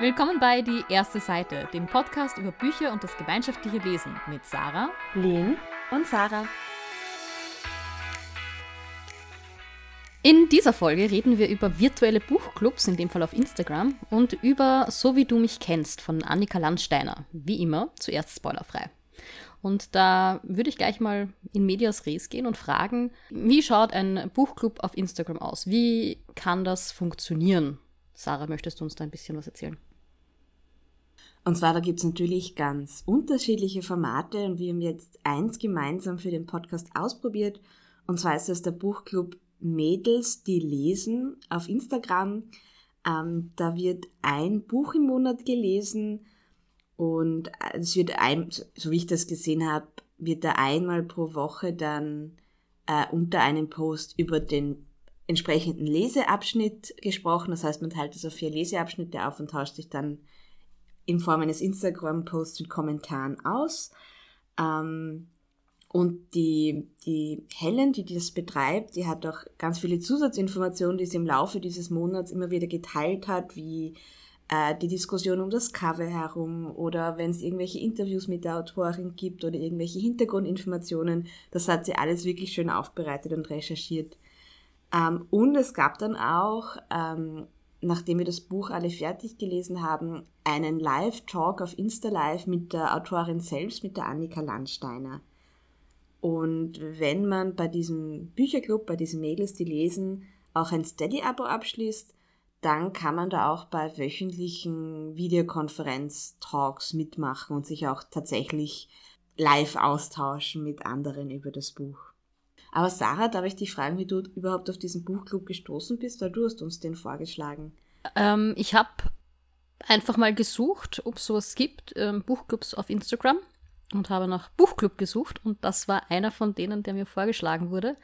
Willkommen bei Die erste Seite, dem Podcast über Bücher und das gemeinschaftliche Lesen mit Sarah, Lynn und Sarah. In dieser Folge reden wir über virtuelle Buchclubs, in dem Fall auf Instagram, und über So wie du mich kennst von Annika Landsteiner. Wie immer, zuerst spoilerfrei. Und da würde ich gleich mal in Medias Res gehen und fragen, wie schaut ein Buchclub auf Instagram aus? Wie kann das funktionieren? Sarah, möchtest du uns da ein bisschen was erzählen? Und zwar, da gibt es natürlich ganz unterschiedliche Formate und wir haben jetzt eins gemeinsam für den Podcast ausprobiert. Und zwar ist das der Buchclub Mädels, die lesen auf Instagram. Ähm, da wird ein Buch im Monat gelesen und es wird ein, so wie ich das gesehen habe, wird da einmal pro Woche dann äh, unter einem Post über den entsprechenden Leseabschnitt gesprochen. Das heißt, man teilt es auf vier Leseabschnitte auf und tauscht sich dann in Form eines Instagram-Posts und Kommentaren aus. Ähm, und die, die Helen, die das betreibt, die hat auch ganz viele Zusatzinformationen, die sie im Laufe dieses Monats immer wieder geteilt hat, wie äh, die Diskussion um das Cover herum oder wenn es irgendwelche Interviews mit der Autorin gibt oder irgendwelche Hintergrundinformationen. Das hat sie alles wirklich schön aufbereitet und recherchiert. Ähm, und es gab dann auch ähm, nachdem wir das Buch alle fertig gelesen haben, einen Live-Talk auf Insta Live mit der Autorin selbst, mit der Annika Landsteiner. Und wenn man bei diesem Bücherclub, bei diesen Mädels, die lesen, auch ein Steady-Abo abschließt, dann kann man da auch bei wöchentlichen Videokonferenz-Talks mitmachen und sich auch tatsächlich live austauschen mit anderen über das Buch. Aber Sarah, darf ich dich fragen, wie du überhaupt auf diesen Buchclub gestoßen bist, weil du hast uns den vorgeschlagen. Ähm, ich habe einfach mal gesucht, ob es sowas gibt, ähm, Buchclubs auf Instagram und habe nach Buchclub gesucht und das war einer von denen, der mir vorgeschlagen wurde.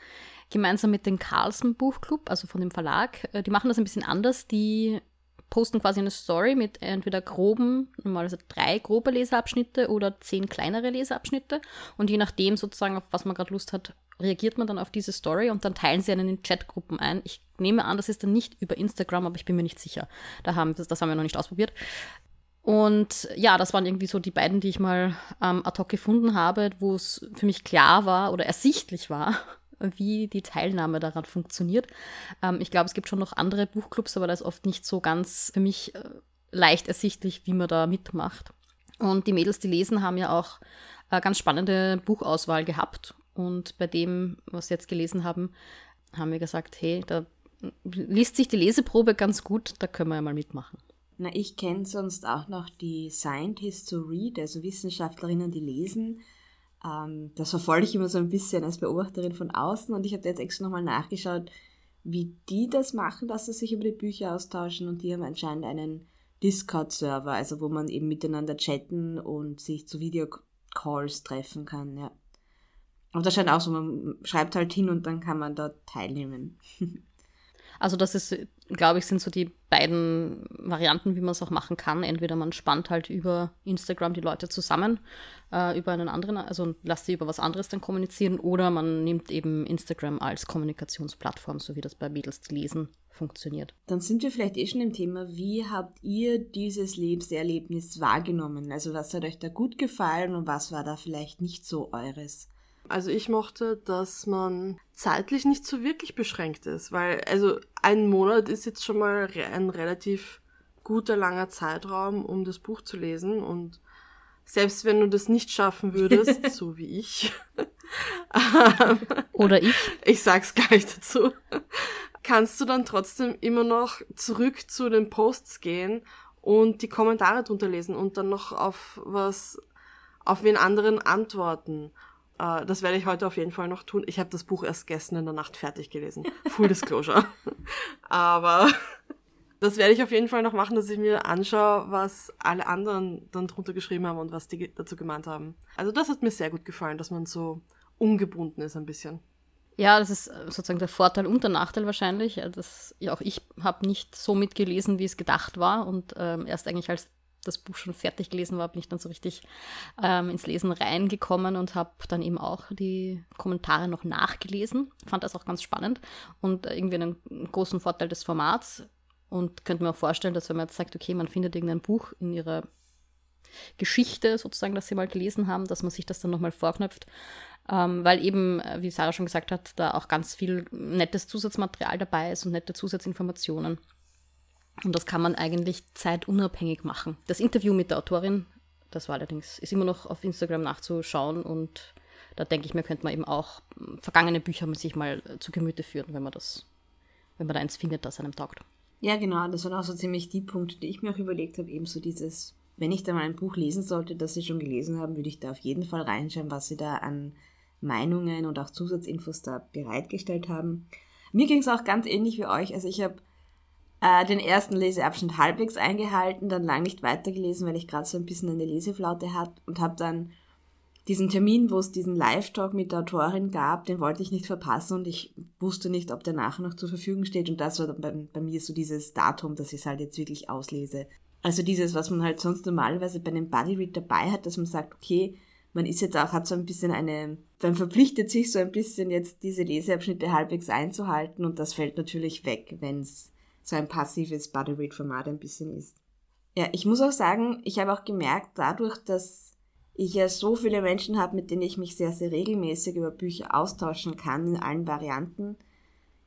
Gemeinsam mit dem Carlsen Buchclub, also von dem Verlag. Äh, die machen das ein bisschen anders. Die posten quasi eine Story mit entweder groben, normalerweise drei grobe Leseabschnitte oder zehn kleinere Leseabschnitte. Und je nachdem sozusagen, auf was man gerade Lust hat, reagiert man dann auf diese Story und dann teilen sie einen in Chatgruppen ein. Ich nehme an, das ist dann nicht über Instagram, aber ich bin mir nicht sicher. Da haben, das, das haben wir noch nicht ausprobiert. Und ja, das waren irgendwie so die beiden, die ich mal ähm, ad hoc gefunden habe, wo es für mich klar war oder ersichtlich war, wie die Teilnahme daran funktioniert. Ähm, ich glaube, es gibt schon noch andere Buchclubs, aber da ist oft nicht so ganz für mich äh, leicht ersichtlich, wie man da mitmacht. Und die Mädels, die lesen, haben ja auch äh, ganz spannende Buchauswahl gehabt. Und bei dem, was wir jetzt gelesen haben, haben wir gesagt, hey, da liest sich die Leseprobe ganz gut, da können wir ja mal mitmachen. Na, ich kenne sonst auch noch die Scientists to Read, also Wissenschaftlerinnen, die lesen. Ähm, das verfolge ich immer so ein bisschen als Beobachterin von außen und ich habe jetzt extra nochmal nachgeschaut, wie die das machen, dass sie sich über die Bücher austauschen und die haben anscheinend einen Discord-Server, also wo man eben miteinander chatten und sich zu Videocalls treffen kann, ja. Und das scheint auch so, man schreibt halt hin und dann kann man dort teilnehmen. Also das ist, glaube ich, sind so die beiden Varianten, wie man es auch machen kann. Entweder man spannt halt über Instagram die Leute zusammen, äh, über einen anderen, also lasst sie über was anderes dann kommunizieren, oder man nimmt eben Instagram als Kommunikationsplattform, so wie das bei Mädels lesen funktioniert. Dann sind wir vielleicht eh schon im Thema, wie habt ihr dieses Lebenserlebnis wahrgenommen? Also was hat euch da gut gefallen und was war da vielleicht nicht so eures? Also ich mochte, dass man zeitlich nicht so wirklich beschränkt ist, weil also ein Monat ist jetzt schon mal ein relativ guter langer Zeitraum, um das Buch zu lesen. Und selbst wenn du das nicht schaffen würdest, so wie ich, oder ich, ich sag's gleich dazu, kannst du dann trotzdem immer noch zurück zu den Posts gehen und die Kommentare drunter lesen und dann noch auf was, auf wen anderen antworten Uh, das werde ich heute auf jeden Fall noch tun. Ich habe das Buch erst gestern in der Nacht fertig gelesen. Full Disclosure. Aber das werde ich auf jeden Fall noch machen, dass ich mir anschaue, was alle anderen dann drunter geschrieben haben und was die dazu gemeint haben. Also das hat mir sehr gut gefallen, dass man so ungebunden ist ein bisschen. Ja, das ist sozusagen der Vorteil und der Nachteil wahrscheinlich. Das, ja, auch ich habe nicht so mitgelesen, wie es gedacht war und ähm, erst eigentlich als das Buch schon fertig gelesen war, bin ich dann so richtig ähm, ins Lesen reingekommen und habe dann eben auch die Kommentare noch nachgelesen. Fand das auch ganz spannend und irgendwie einen großen Vorteil des Formats. Und könnte mir auch vorstellen, dass wenn man jetzt sagt, okay, man findet irgendein Buch in ihrer Geschichte sozusagen, das sie mal gelesen haben, dass man sich das dann nochmal vorknöpft. Ähm, weil eben, äh, wie Sarah schon gesagt hat, da auch ganz viel nettes Zusatzmaterial dabei ist und nette Zusatzinformationen. Und das kann man eigentlich zeitunabhängig machen. Das Interview mit der Autorin, das war allerdings, ist immer noch auf Instagram nachzuschauen und da denke ich mir, könnte man eben auch hm, vergangene Bücher sich mal äh, zu Gemüte führen, wenn man das, wenn man da eins findet, das einem taugt. Ja, genau, das waren auch so ziemlich die Punkte, die ich mir auch überlegt habe, eben so dieses, wenn ich da mal ein Buch lesen sollte, das Sie schon gelesen haben, würde ich da auf jeden Fall reinschauen, was Sie da an Meinungen und auch Zusatzinfos da bereitgestellt haben. Mir ging es auch ganz ähnlich wie euch. Also ich habe äh, den ersten Leseabschnitt halbwegs eingehalten, dann lang nicht weitergelesen, weil ich gerade so ein bisschen eine Leseflaute hatte und habe dann diesen Termin, wo es diesen Live-Talk mit der Autorin gab, den wollte ich nicht verpassen und ich wusste nicht, ob der nachher noch zur Verfügung steht und das war dann bei, bei mir so dieses Datum, dass ich es halt jetzt wirklich auslese. Also dieses, was man halt sonst normalerweise bei einem Buddy Read dabei hat, dass man sagt, okay, man ist jetzt auch, hat so ein bisschen eine, man verpflichtet sich so ein bisschen jetzt diese Leseabschnitte halbwegs einzuhalten und das fällt natürlich weg, wenn es so ein passives Body Read Format ein bisschen ist. Ja, ich muss auch sagen, ich habe auch gemerkt, dadurch, dass ich ja so viele Menschen habe, mit denen ich mich sehr, sehr regelmäßig über Bücher austauschen kann in allen Varianten,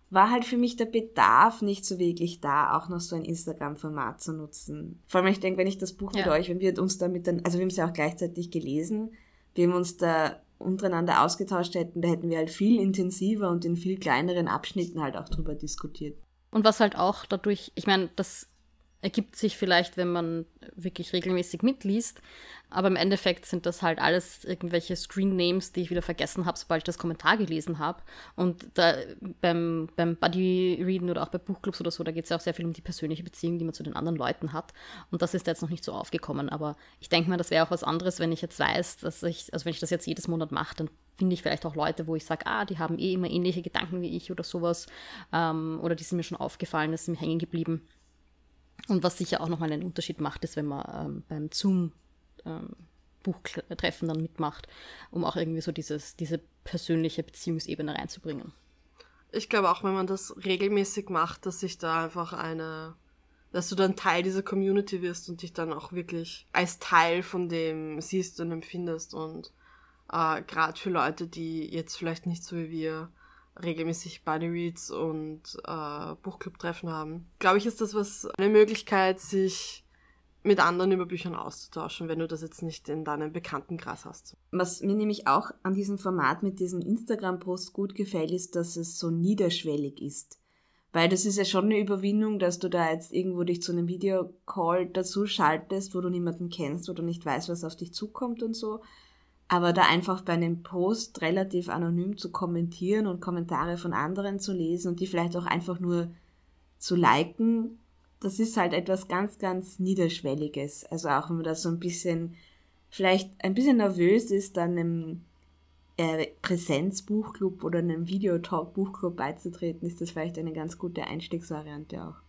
war halt für mich der Bedarf nicht so wirklich da, auch noch so ein Instagram-Format zu nutzen. Vor allem, ich denke, wenn ich das Buch ja. mit euch, wenn wir uns damit dann, also wir haben es ja auch gleichzeitig gelesen, wir haben uns da untereinander ausgetauscht hätten, da hätten wir halt viel intensiver und in viel kleineren Abschnitten halt auch drüber diskutiert. Und was halt auch dadurch, ich meine, das ergibt sich vielleicht, wenn man wirklich regelmäßig mitliest. Aber im Endeffekt sind das halt alles irgendwelche Screen-Names, die ich wieder vergessen habe, sobald ich das Kommentar gelesen habe. Und da, beim, beim Buddy-Readen oder auch bei Buchclubs oder so, da geht es ja auch sehr viel um die persönliche Beziehung, die man zu den anderen Leuten hat. Und das ist jetzt noch nicht so aufgekommen. Aber ich denke mal, das wäre auch was anderes, wenn ich jetzt weiß, dass ich, also wenn ich das jetzt jedes Monat mache, dann finde ich vielleicht auch Leute, wo ich sage, ah, die haben eh immer ähnliche Gedanken wie ich oder sowas. Ähm, oder die sind mir schon aufgefallen, das sind mir hängen geblieben. Und was sicher auch nochmal einen Unterschied macht, ist, wenn man ähm, beim Zoom ähm, Buchtreffen dann mitmacht, um auch irgendwie so dieses, diese persönliche Beziehungsebene reinzubringen. Ich glaube auch, wenn man das regelmäßig macht, dass sich da einfach eine, dass du dann Teil dieser Community wirst und dich dann auch wirklich als Teil von dem siehst und empfindest und äh, gerade für Leute, die jetzt vielleicht nicht so wie wir regelmäßig Buddy Reads und äh, Buchclub-Treffen haben. Glaube ich, ist das was eine Möglichkeit, sich mit anderen über Büchern auszutauschen, wenn du das jetzt nicht in deinem Bekanntenkreis hast. Was mir nämlich auch an diesem Format mit diesen Instagram-Posts gut gefällt, ist, dass es so niederschwellig ist. Weil das ist ja schon eine Überwindung, dass du da jetzt irgendwo dich zu einem Videocall dazu schaltest, wo du niemanden kennst, wo du nicht weißt, was auf dich zukommt und so. Aber da einfach bei einem Post relativ anonym zu kommentieren und Kommentare von anderen zu lesen und die vielleicht auch einfach nur zu liken, das ist halt etwas ganz, ganz Niederschwelliges. Also auch wenn man da so ein bisschen, vielleicht ein bisschen nervös ist, dann einem äh, Präsenzbuchclub oder einem Videotalk-Buchclub beizutreten, ist das vielleicht eine ganz gute Einstiegsvariante auch.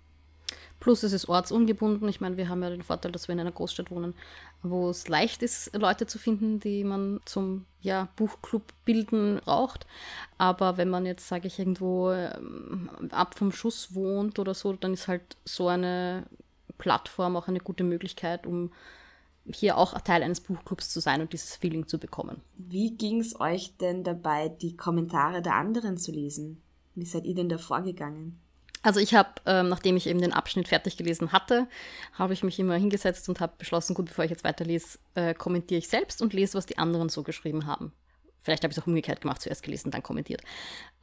Plus es ist ortsungebunden. Ich meine, wir haben ja den Vorteil, dass wir in einer Großstadt wohnen, wo es leicht ist, Leute zu finden, die man zum ja, Buchclub bilden braucht. Aber wenn man jetzt, sage ich, irgendwo ähm, ab vom Schuss wohnt oder so, dann ist halt so eine Plattform auch eine gute Möglichkeit, um hier auch Teil eines Buchclubs zu sein und dieses Feeling zu bekommen. Wie ging es euch denn dabei, die Kommentare der anderen zu lesen? Wie seid ihr denn da vorgegangen? Also ich habe, ähm, nachdem ich eben den Abschnitt fertig gelesen hatte, habe ich mich immer hingesetzt und habe beschlossen, gut, bevor ich jetzt weiterlese, äh, kommentiere ich selbst und lese, was die anderen so geschrieben haben. Vielleicht habe ich es auch umgekehrt gemacht, zuerst gelesen, dann kommentiert.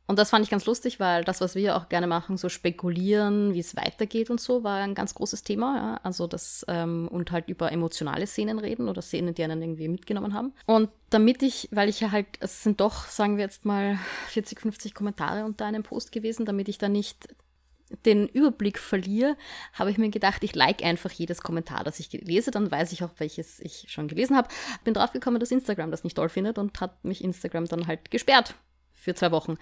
Und das fand ich ganz lustig, weil das, was wir auch gerne machen, so spekulieren, wie es weitergeht und so, war ein ganz großes Thema. Ja? Also das ähm, und halt über emotionale Szenen reden oder Szenen, die einen irgendwie mitgenommen haben. Und damit ich, weil ich ja halt, es sind doch, sagen wir jetzt mal, 40, 50 Kommentare unter einem Post gewesen, damit ich da nicht den Überblick verliere, habe ich mir gedacht, ich like einfach jedes Kommentar, das ich lese, dann weiß ich auch, welches ich schon gelesen habe. Bin draufgekommen, dass Instagram das nicht toll findet und hat mich Instagram dann halt gesperrt für zwei Wochen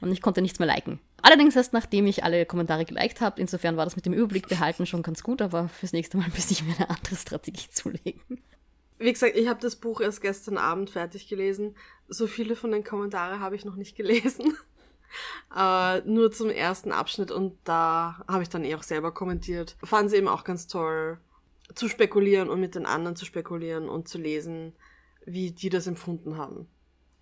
und ich konnte nichts mehr liken. Allerdings erst nachdem ich alle Kommentare geliked habe, insofern war das mit dem Überblick behalten schon ganz gut, aber fürs nächste Mal müsste ich mir eine andere Strategie zulegen. Wie gesagt, ich habe das Buch erst gestern Abend fertig gelesen. So viele von den Kommentaren habe ich noch nicht gelesen. Äh, nur zum ersten Abschnitt und da habe ich dann eh auch selber kommentiert. Fanden sie eben auch ganz toll, zu spekulieren und mit den anderen zu spekulieren und zu lesen, wie die das empfunden haben.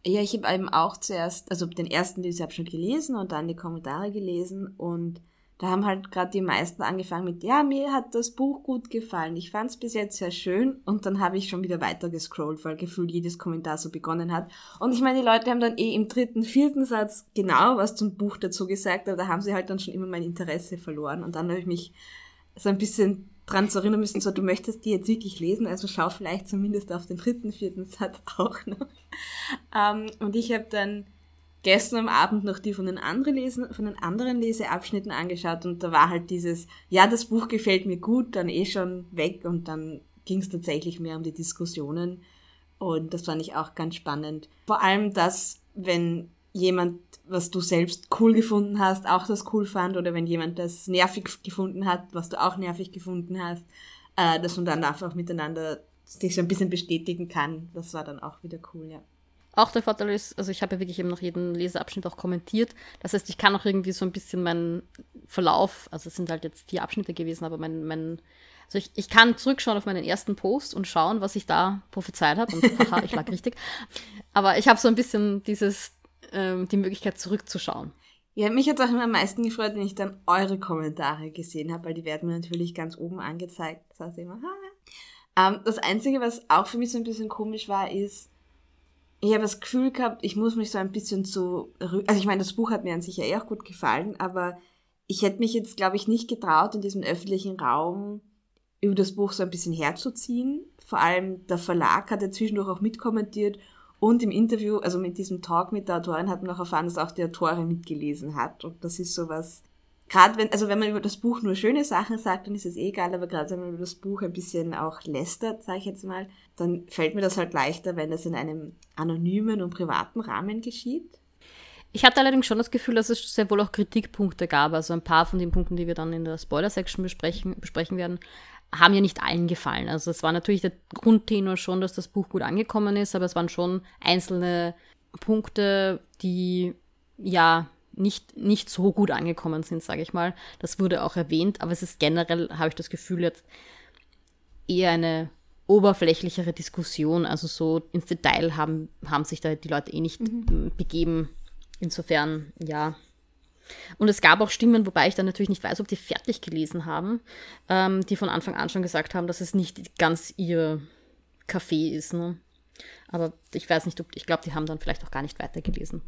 Ja, ich habe eben auch zuerst, also den ersten Leseabschnitt gelesen und dann die Kommentare gelesen und da haben halt gerade die meisten angefangen mit, ja, mir hat das Buch gut gefallen, ich fand es bis jetzt sehr schön und dann habe ich schon wieder weiter gescrollt, weil gefühlt jedes Kommentar so begonnen hat. Und ich meine, die Leute haben dann eh im dritten, vierten Satz genau was zum Buch dazu gesagt, aber da haben sie halt dann schon immer mein Interesse verloren und dann habe ich mich so ein bisschen dran zu erinnern müssen, so du möchtest die jetzt wirklich lesen, also schau vielleicht zumindest auf den dritten, vierten Satz auch noch. Ähm, und ich habe dann gestern am Abend noch die von den anderen Lesen, von den anderen Leseabschnitten angeschaut und da war halt dieses, ja, das Buch gefällt mir gut, dann eh schon weg und dann ging es tatsächlich mehr um die Diskussionen und das fand ich auch ganz spannend. Vor allem das, wenn jemand, was du selbst cool gefunden hast, auch das cool fand oder wenn jemand das nervig gefunden hat, was du auch nervig gefunden hast, äh, dass man dann einfach miteinander sich so ein bisschen bestätigen kann. Das war dann auch wieder cool, ja. Auch der Vorteil ist, also ich habe ja wirklich eben noch jeden Leseabschnitt auch kommentiert. Das heißt, ich kann auch irgendwie so ein bisschen meinen Verlauf, also es sind halt jetzt vier Abschnitte gewesen, aber mein, mein also ich, ich kann zurückschauen auf meinen ersten Post und schauen, was ich da prophezeit habe. Und haha, ich lag richtig. Aber ich habe so ein bisschen dieses, ähm, die Möglichkeit zurückzuschauen. Ja, mich hat auch immer am meisten gefreut, wenn ich dann eure Kommentare gesehen habe, weil die werden mir natürlich ganz oben angezeigt. Das heißt immer, ha. Ähm, das Einzige, was auch für mich so ein bisschen komisch war, ist, ich habe das Gefühl gehabt, ich muss mich so ein bisschen zu, also ich meine, das Buch hat mir an sich ja eh auch gut gefallen, aber ich hätte mich jetzt, glaube ich, nicht getraut, in diesem öffentlichen Raum über das Buch so ein bisschen herzuziehen. Vor allem der Verlag hat ja zwischendurch auch mitkommentiert und im Interview, also mit diesem Talk mit der Autorin, hat man auch erfahren, dass auch die Autorin mitgelesen hat. Und das ist sowas, gerade wenn, also wenn man über das Buch nur schöne Sachen sagt, dann ist es eh egal, aber gerade wenn man über das Buch ein bisschen auch lästert, sage ich jetzt mal, dann fällt mir das halt leichter, wenn das in einem anonymen und privaten Rahmen geschieht. Ich hatte allerdings schon das Gefühl, dass es sehr wohl auch Kritikpunkte gab. Also ein paar von den Punkten, die wir dann in der Spoiler-Section besprechen, besprechen werden, haben ja nicht allen gefallen. Also es war natürlich der Grundtenor schon, dass das Buch gut angekommen ist, aber es waren schon einzelne Punkte, die ja nicht, nicht so gut angekommen sind, sage ich mal. Das wurde auch erwähnt, aber es ist generell, habe ich das Gefühl, jetzt eher eine oberflächlichere Diskussion. Also so ins Detail haben, haben sich da die Leute eh nicht mhm. begeben. Insofern, ja. Und es gab auch Stimmen, wobei ich dann natürlich nicht weiß, ob die fertig gelesen haben, ähm, die von Anfang an schon gesagt haben, dass es nicht ganz ihr Kaffee ist. Ne? Aber ich weiß nicht, ob, ich glaube, die haben dann vielleicht auch gar nicht weitergelesen.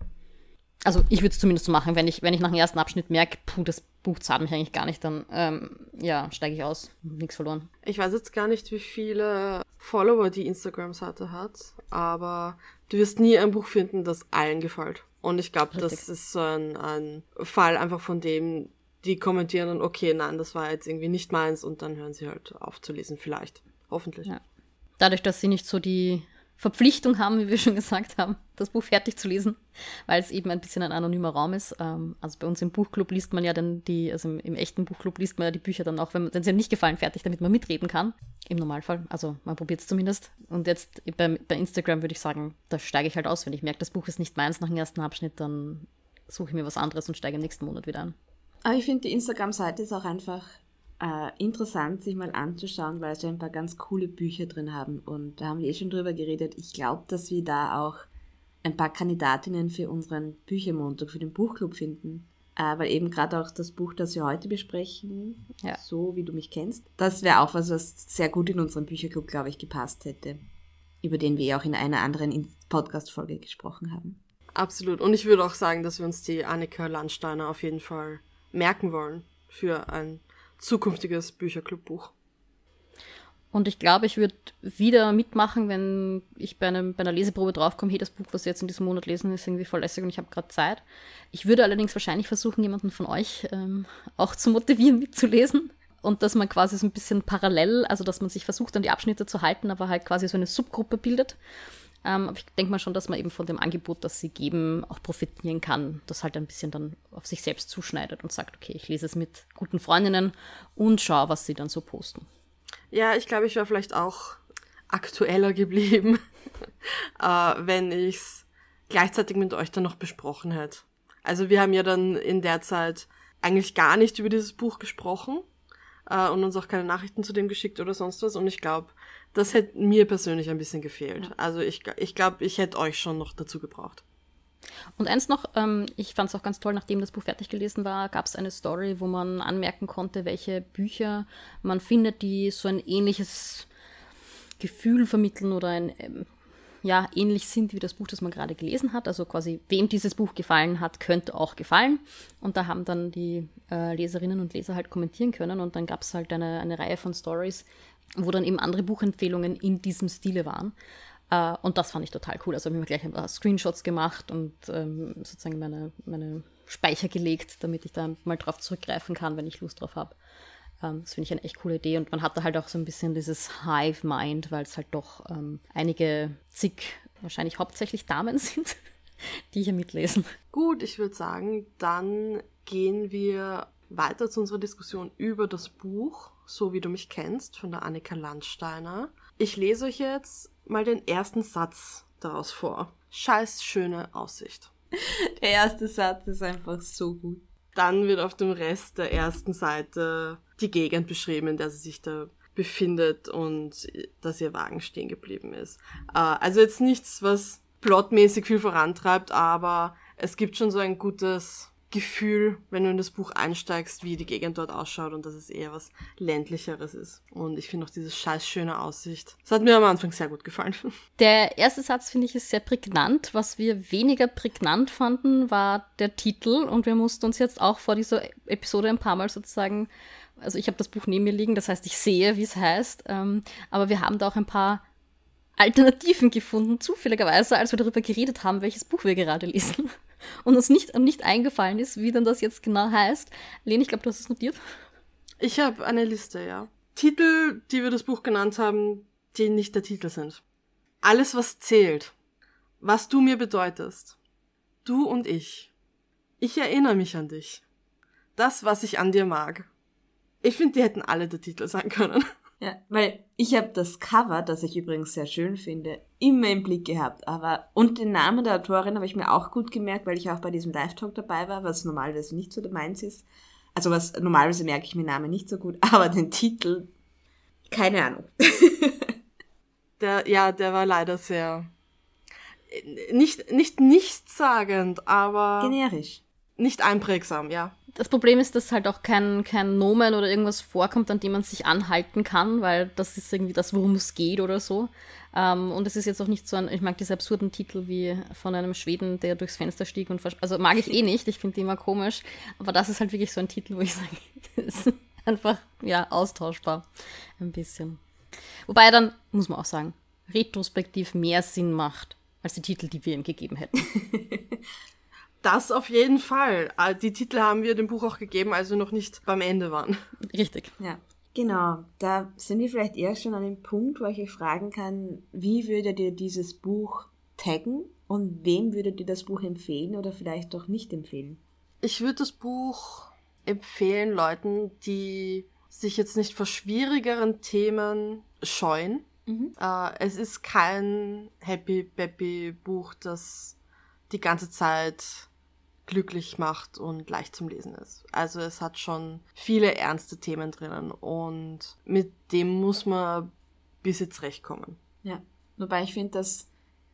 Also ich würde es zumindest so machen, wenn ich, wenn ich nach dem ersten Abschnitt merke, puh, das Buch zahlt mich eigentlich gar nicht, dann ähm, ja, steige ich aus. Nichts verloren. Ich weiß jetzt gar nicht, wie viele Follower die Instagram-Seite hat, aber du wirst nie ein Buch finden, das allen gefällt. Und ich glaube, das ist so ein, ein Fall einfach von dem, die kommentieren dann, okay, nein, das war jetzt irgendwie nicht meins und dann hören sie halt auf zu lesen, vielleicht. Hoffentlich. Ja. Dadurch, dass sie nicht so die Verpflichtung haben, wie wir schon gesagt haben, das Buch fertig zu lesen, weil es eben ein bisschen ein anonymer Raum ist. Ähm, also bei uns im Buchclub liest man ja dann die, also im, im echten Buchclub liest man ja die Bücher dann auch, wenn, wenn sie nicht gefallen, fertig, damit man mitreden kann. Im Normalfall. Also man probiert es zumindest. Und jetzt bei, bei Instagram würde ich sagen, da steige ich halt aus. Wenn ich merke, das Buch ist nicht meins nach dem ersten Abschnitt, dann suche ich mir was anderes und steige im nächsten Monat wieder an. Aber ich finde, die Instagram-Seite ist auch einfach äh, interessant, sich mal anzuschauen, weil sie ein paar ganz coole Bücher drin haben. Und da haben wir eh schon drüber geredet. Ich glaube, dass wir da auch ein paar Kandidatinnen für unseren Büchermontag, für den Buchclub finden. Äh, weil eben gerade auch das Buch, das wir heute besprechen, ja. so wie du mich kennst, das wäre auch was, was sehr gut in unseren Bücherclub, glaube ich, gepasst hätte. Über den wir ja auch in einer anderen Podcast-Folge gesprochen haben. Absolut. Und ich würde auch sagen, dass wir uns die Annika Landsteiner auf jeden Fall merken wollen für ein zukünftiges Bücherclubbuch. Und ich glaube, ich würde wieder mitmachen, wenn ich bei, einem, bei einer Leseprobe draufkomme, hey, das Buch, was wir jetzt in diesem Monat lesen, ist irgendwie voll lässig und ich habe gerade Zeit. Ich würde allerdings wahrscheinlich versuchen, jemanden von euch ähm, auch zu motivieren, mitzulesen. Und dass man quasi so ein bisschen parallel, also dass man sich versucht, an die Abschnitte zu halten, aber halt quasi so eine Subgruppe bildet. Ähm, aber ich denke mal schon, dass man eben von dem Angebot, das sie geben, auch profitieren kann. Das halt ein bisschen dann auf sich selbst zuschneidet und sagt, okay, ich lese es mit guten Freundinnen und schaue, was sie dann so posten. Ja, ich glaube, ich wäre vielleicht auch aktueller geblieben, äh, wenn ich es gleichzeitig mit euch dann noch besprochen hätte. Also wir haben ja dann in der Zeit eigentlich gar nicht über dieses Buch gesprochen äh, und uns auch keine Nachrichten zu dem geschickt oder sonst was. Und ich glaube, das hätte mir persönlich ein bisschen gefehlt. Ja. Also ich, ich glaube, ich hätte euch schon noch dazu gebraucht. Und eins noch, ähm, ich fand es auch ganz toll, nachdem das Buch fertig gelesen war, gab es eine Story, wo man anmerken konnte, welche Bücher man findet, die so ein ähnliches Gefühl vermitteln oder ein ähm, ja, ähnlich sind wie das Buch, das man gerade gelesen hat. Also quasi, wem dieses Buch gefallen hat, könnte auch gefallen. Und da haben dann die äh, Leserinnen und Leser halt kommentieren können. Und dann gab es halt eine, eine Reihe von Stories, wo dann eben andere Buchempfehlungen in diesem Stile waren. Uh, und das fand ich total cool. Also habe ich mir gleich ein paar Screenshots gemacht und ähm, sozusagen meine, meine Speicher gelegt, damit ich da mal drauf zurückgreifen kann, wenn ich Lust drauf habe. Ähm, das finde ich eine echt coole Idee. Und man hat da halt auch so ein bisschen dieses Hive-Mind, weil es halt doch ähm, einige zig, wahrscheinlich hauptsächlich Damen sind, die hier mitlesen. Gut, ich würde sagen, dann gehen wir weiter zu unserer Diskussion über das Buch, so wie du mich kennst, von der Annika Landsteiner. Ich lese euch jetzt mal den ersten Satz daraus vor. Scheiß schöne Aussicht. Der erste Satz ist einfach so gut. Dann wird auf dem Rest der ersten Seite die Gegend beschrieben, in der sie sich da befindet und dass ihr Wagen stehen geblieben ist. Äh, also jetzt nichts, was plotmäßig viel vorantreibt, aber es gibt schon so ein gutes Gefühl, wenn du in das Buch einsteigst, wie die Gegend dort ausschaut und dass es eher was ländlicheres ist. Und ich finde auch diese scheiß schöne Aussicht. Das hat mir am Anfang sehr gut gefallen. Der erste Satz finde ich ist sehr prägnant. Was wir weniger prägnant fanden, war der Titel und wir mussten uns jetzt auch vor dieser Episode ein paar Mal sozusagen, also ich habe das Buch neben mir liegen, das heißt, ich sehe, wie es heißt, ähm, aber wir haben da auch ein paar Alternativen gefunden, zufälligerweise, als wir darüber geredet haben, welches Buch wir gerade lesen und uns nicht, nicht eingefallen ist, wie denn das jetzt genau heißt. Lene, ich glaube, du hast es notiert. Ich habe eine Liste, ja. Titel, die wir das Buch genannt haben, die nicht der Titel sind. Alles, was zählt. Was du mir bedeutest. Du und ich. Ich erinnere mich an dich. Das, was ich an dir mag. Ich finde, die hätten alle der Titel sein können. Ja, weil ich habe das Cover, das ich übrigens sehr schön finde, immer im Blick gehabt. Aber und den Namen der Autorin habe ich mir auch gut gemerkt, weil ich auch bei diesem Live-Talk dabei war, was normalerweise nicht so meins ist. Also was normalerweise merke ich mir Namen nicht so gut, aber den Titel, keine Ahnung. der, ja, der war leider sehr nicht nicht nichtssagend, aber generisch. Nicht einprägsam, ja das Problem ist, dass halt auch kein, kein Nomen oder irgendwas vorkommt, an dem man sich anhalten kann, weil das ist irgendwie das, worum es geht oder so. Ähm, und es ist jetzt auch nicht so ein, ich mag diese absurden Titel wie von einem Schweden, der durchs Fenster stieg und also mag ich eh nicht, ich finde die immer komisch, aber das ist halt wirklich so ein Titel, wo ich sage, ist einfach, ja, austauschbar. Ein bisschen. Wobei dann, muss man auch sagen, retrospektiv mehr Sinn macht, als die Titel, die wir ihm gegeben hätten. Das auf jeden Fall. Ah, die Titel haben wir dem Buch auch gegeben, als wir noch nicht beim Ende waren. Richtig. Ja. Genau, da sind wir vielleicht eher schon an dem Punkt, wo ich euch fragen kann, wie würdet ihr dieses Buch taggen und wem würdet ihr das Buch empfehlen oder vielleicht auch nicht empfehlen? Ich würde das Buch empfehlen Leuten, die sich jetzt nicht vor schwierigeren Themen scheuen. Mhm. Äh, es ist kein Happy Peppy Buch, das die ganze Zeit glücklich macht und leicht zum Lesen ist. Also es hat schon viele ernste Themen drinnen und mit dem muss man bis jetzt rechtkommen. Ja, wobei ich finde, dass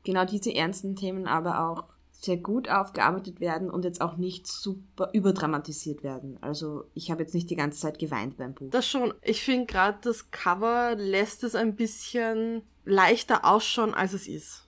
genau diese ernsten Themen aber auch sehr gut aufgearbeitet werden und jetzt auch nicht super überdramatisiert werden. Also ich habe jetzt nicht die ganze Zeit geweint beim Buch. Das schon. Ich finde gerade das Cover lässt es ein bisschen leichter ausschauen, als es ist.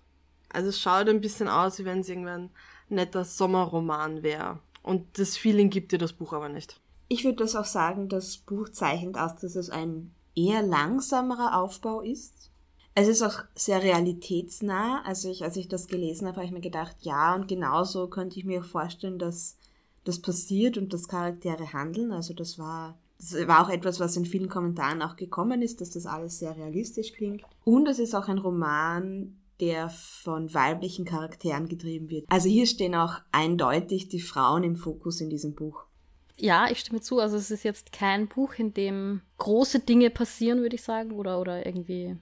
Also es schaut ein bisschen aus, wie wenn es irgendwann netter Sommerroman wäre. Und das Feeling gibt dir das Buch aber nicht. Ich würde das auch sagen, das Buch zeichnet aus, dass es ein eher langsamerer Aufbau ist. Es ist auch sehr realitätsnah. Also ich, als ich das gelesen habe, habe ich mir gedacht, ja, und genauso könnte ich mir vorstellen, dass das passiert und dass Charaktere handeln. Also das war, das war auch etwas, was in vielen Kommentaren auch gekommen ist, dass das alles sehr realistisch klingt. Und es ist auch ein Roman, der von weiblichen Charakteren getrieben wird. Also hier stehen auch eindeutig die Frauen im Fokus in diesem Buch. Ja, ich stimme zu. Also es ist jetzt kein Buch, in dem große Dinge passieren, würde ich sagen, oder, oder irgendwie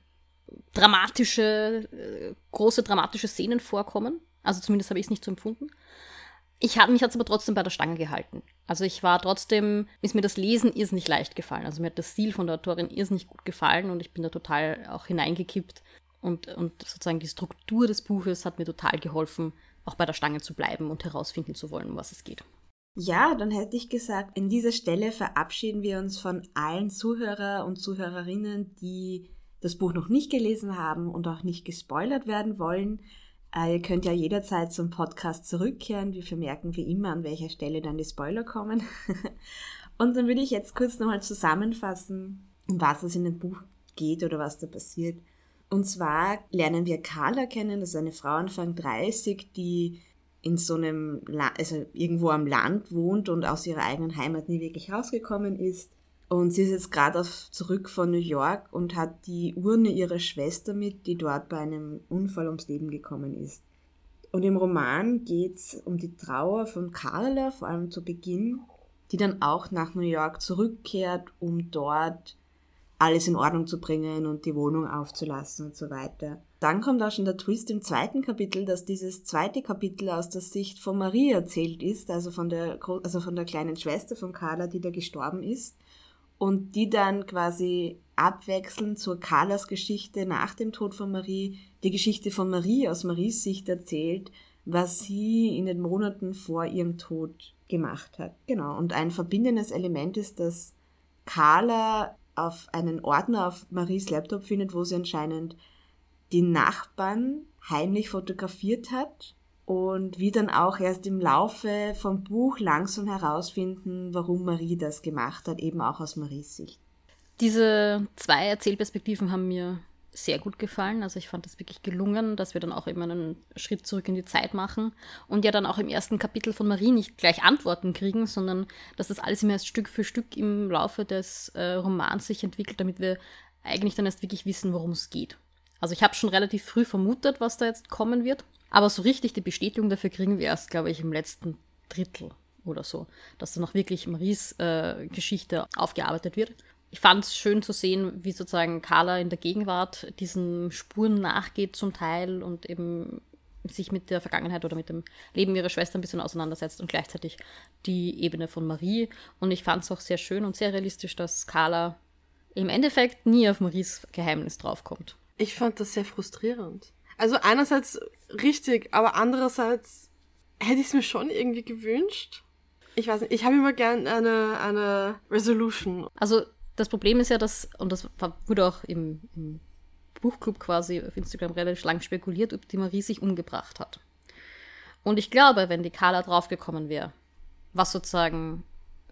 dramatische, äh, große dramatische Szenen vorkommen. Also zumindest habe ich es nicht so empfunden. Ich habe mich jetzt aber trotzdem bei der Stange gehalten. Also ich war trotzdem, ist mir das Lesen irrsinnig leicht gefallen. Also mir hat das Stil von der Autorin irrsinnig gut gefallen und ich bin da total auch hineingekippt. Und, und sozusagen die Struktur des Buches hat mir total geholfen, auch bei der Stange zu bleiben und herausfinden zu wollen, um was es geht. Ja, dann hätte ich gesagt, in dieser Stelle verabschieden wir uns von allen Zuhörer und Zuhörerinnen, die das Buch noch nicht gelesen haben und auch nicht gespoilert werden wollen. Äh, ihr könnt ja jederzeit zum Podcast zurückkehren. Wir vermerken wie immer, an welcher Stelle dann die Spoiler kommen. und dann würde ich jetzt kurz nochmal zusammenfassen, um was es in dem Buch geht oder was da passiert. Und zwar lernen wir Carla kennen, das ist eine Frau Anfang 30, die in so einem, La also irgendwo am Land wohnt und aus ihrer eigenen Heimat nie wirklich rausgekommen ist. Und sie ist jetzt gerade zurück von New York und hat die Urne ihrer Schwester mit, die dort bei einem Unfall ums Leben gekommen ist. Und im Roman geht es um die Trauer von Carla, vor allem zu Beginn, die dann auch nach New York zurückkehrt, um dort alles in Ordnung zu bringen und die Wohnung aufzulassen und so weiter. Dann kommt auch schon der Twist im zweiten Kapitel, dass dieses zweite Kapitel aus der Sicht von Marie erzählt ist, also von der, also von der kleinen Schwester von Carla, die da gestorben ist. Und die dann quasi abwechselnd zur Carlas Geschichte nach dem Tod von Marie die Geschichte von Marie aus Maries Sicht erzählt, was sie in den Monaten vor ihrem Tod gemacht hat. Genau. Und ein verbindendes Element ist, dass Carla auf einen Ordner auf Maries Laptop findet, wo sie anscheinend die Nachbarn heimlich fotografiert hat und wie dann auch erst im Laufe vom Buch langsam herausfinden, warum Marie das gemacht hat, eben auch aus Maries Sicht. Diese zwei Erzählperspektiven haben mir sehr gut gefallen. Also ich fand das wirklich gelungen, dass wir dann auch eben einen Schritt zurück in die Zeit machen und ja dann auch im ersten Kapitel von Marie nicht gleich Antworten kriegen, sondern dass das alles immer erst Stück für Stück im Laufe des äh, Romans sich entwickelt, damit wir eigentlich dann erst wirklich wissen, worum es geht. Also ich habe schon relativ früh vermutet, was da jetzt kommen wird, aber so richtig die Bestätigung dafür kriegen wir erst, glaube ich, im letzten Drittel oder so, dass dann auch wirklich Maries äh, Geschichte aufgearbeitet wird ich fand es schön zu sehen, wie sozusagen Carla in der Gegenwart diesen Spuren nachgeht zum Teil und eben sich mit der Vergangenheit oder mit dem Leben ihrer Schwester ein bisschen auseinandersetzt und gleichzeitig die Ebene von Marie. Und ich fand es auch sehr schön und sehr realistisch, dass Carla im Endeffekt nie auf Maries Geheimnis draufkommt. Ich fand das sehr frustrierend. Also einerseits richtig, aber andererseits hätte ich es mir schon irgendwie gewünscht. Ich weiß nicht, ich habe immer gern eine, eine Resolution. Also das Problem ist ja, dass, und das wurde auch im, im Buchclub quasi auf Instagram relativ lang spekuliert, ob die Marie sich umgebracht hat. Und ich glaube, wenn die Carla draufgekommen wäre, was sozusagen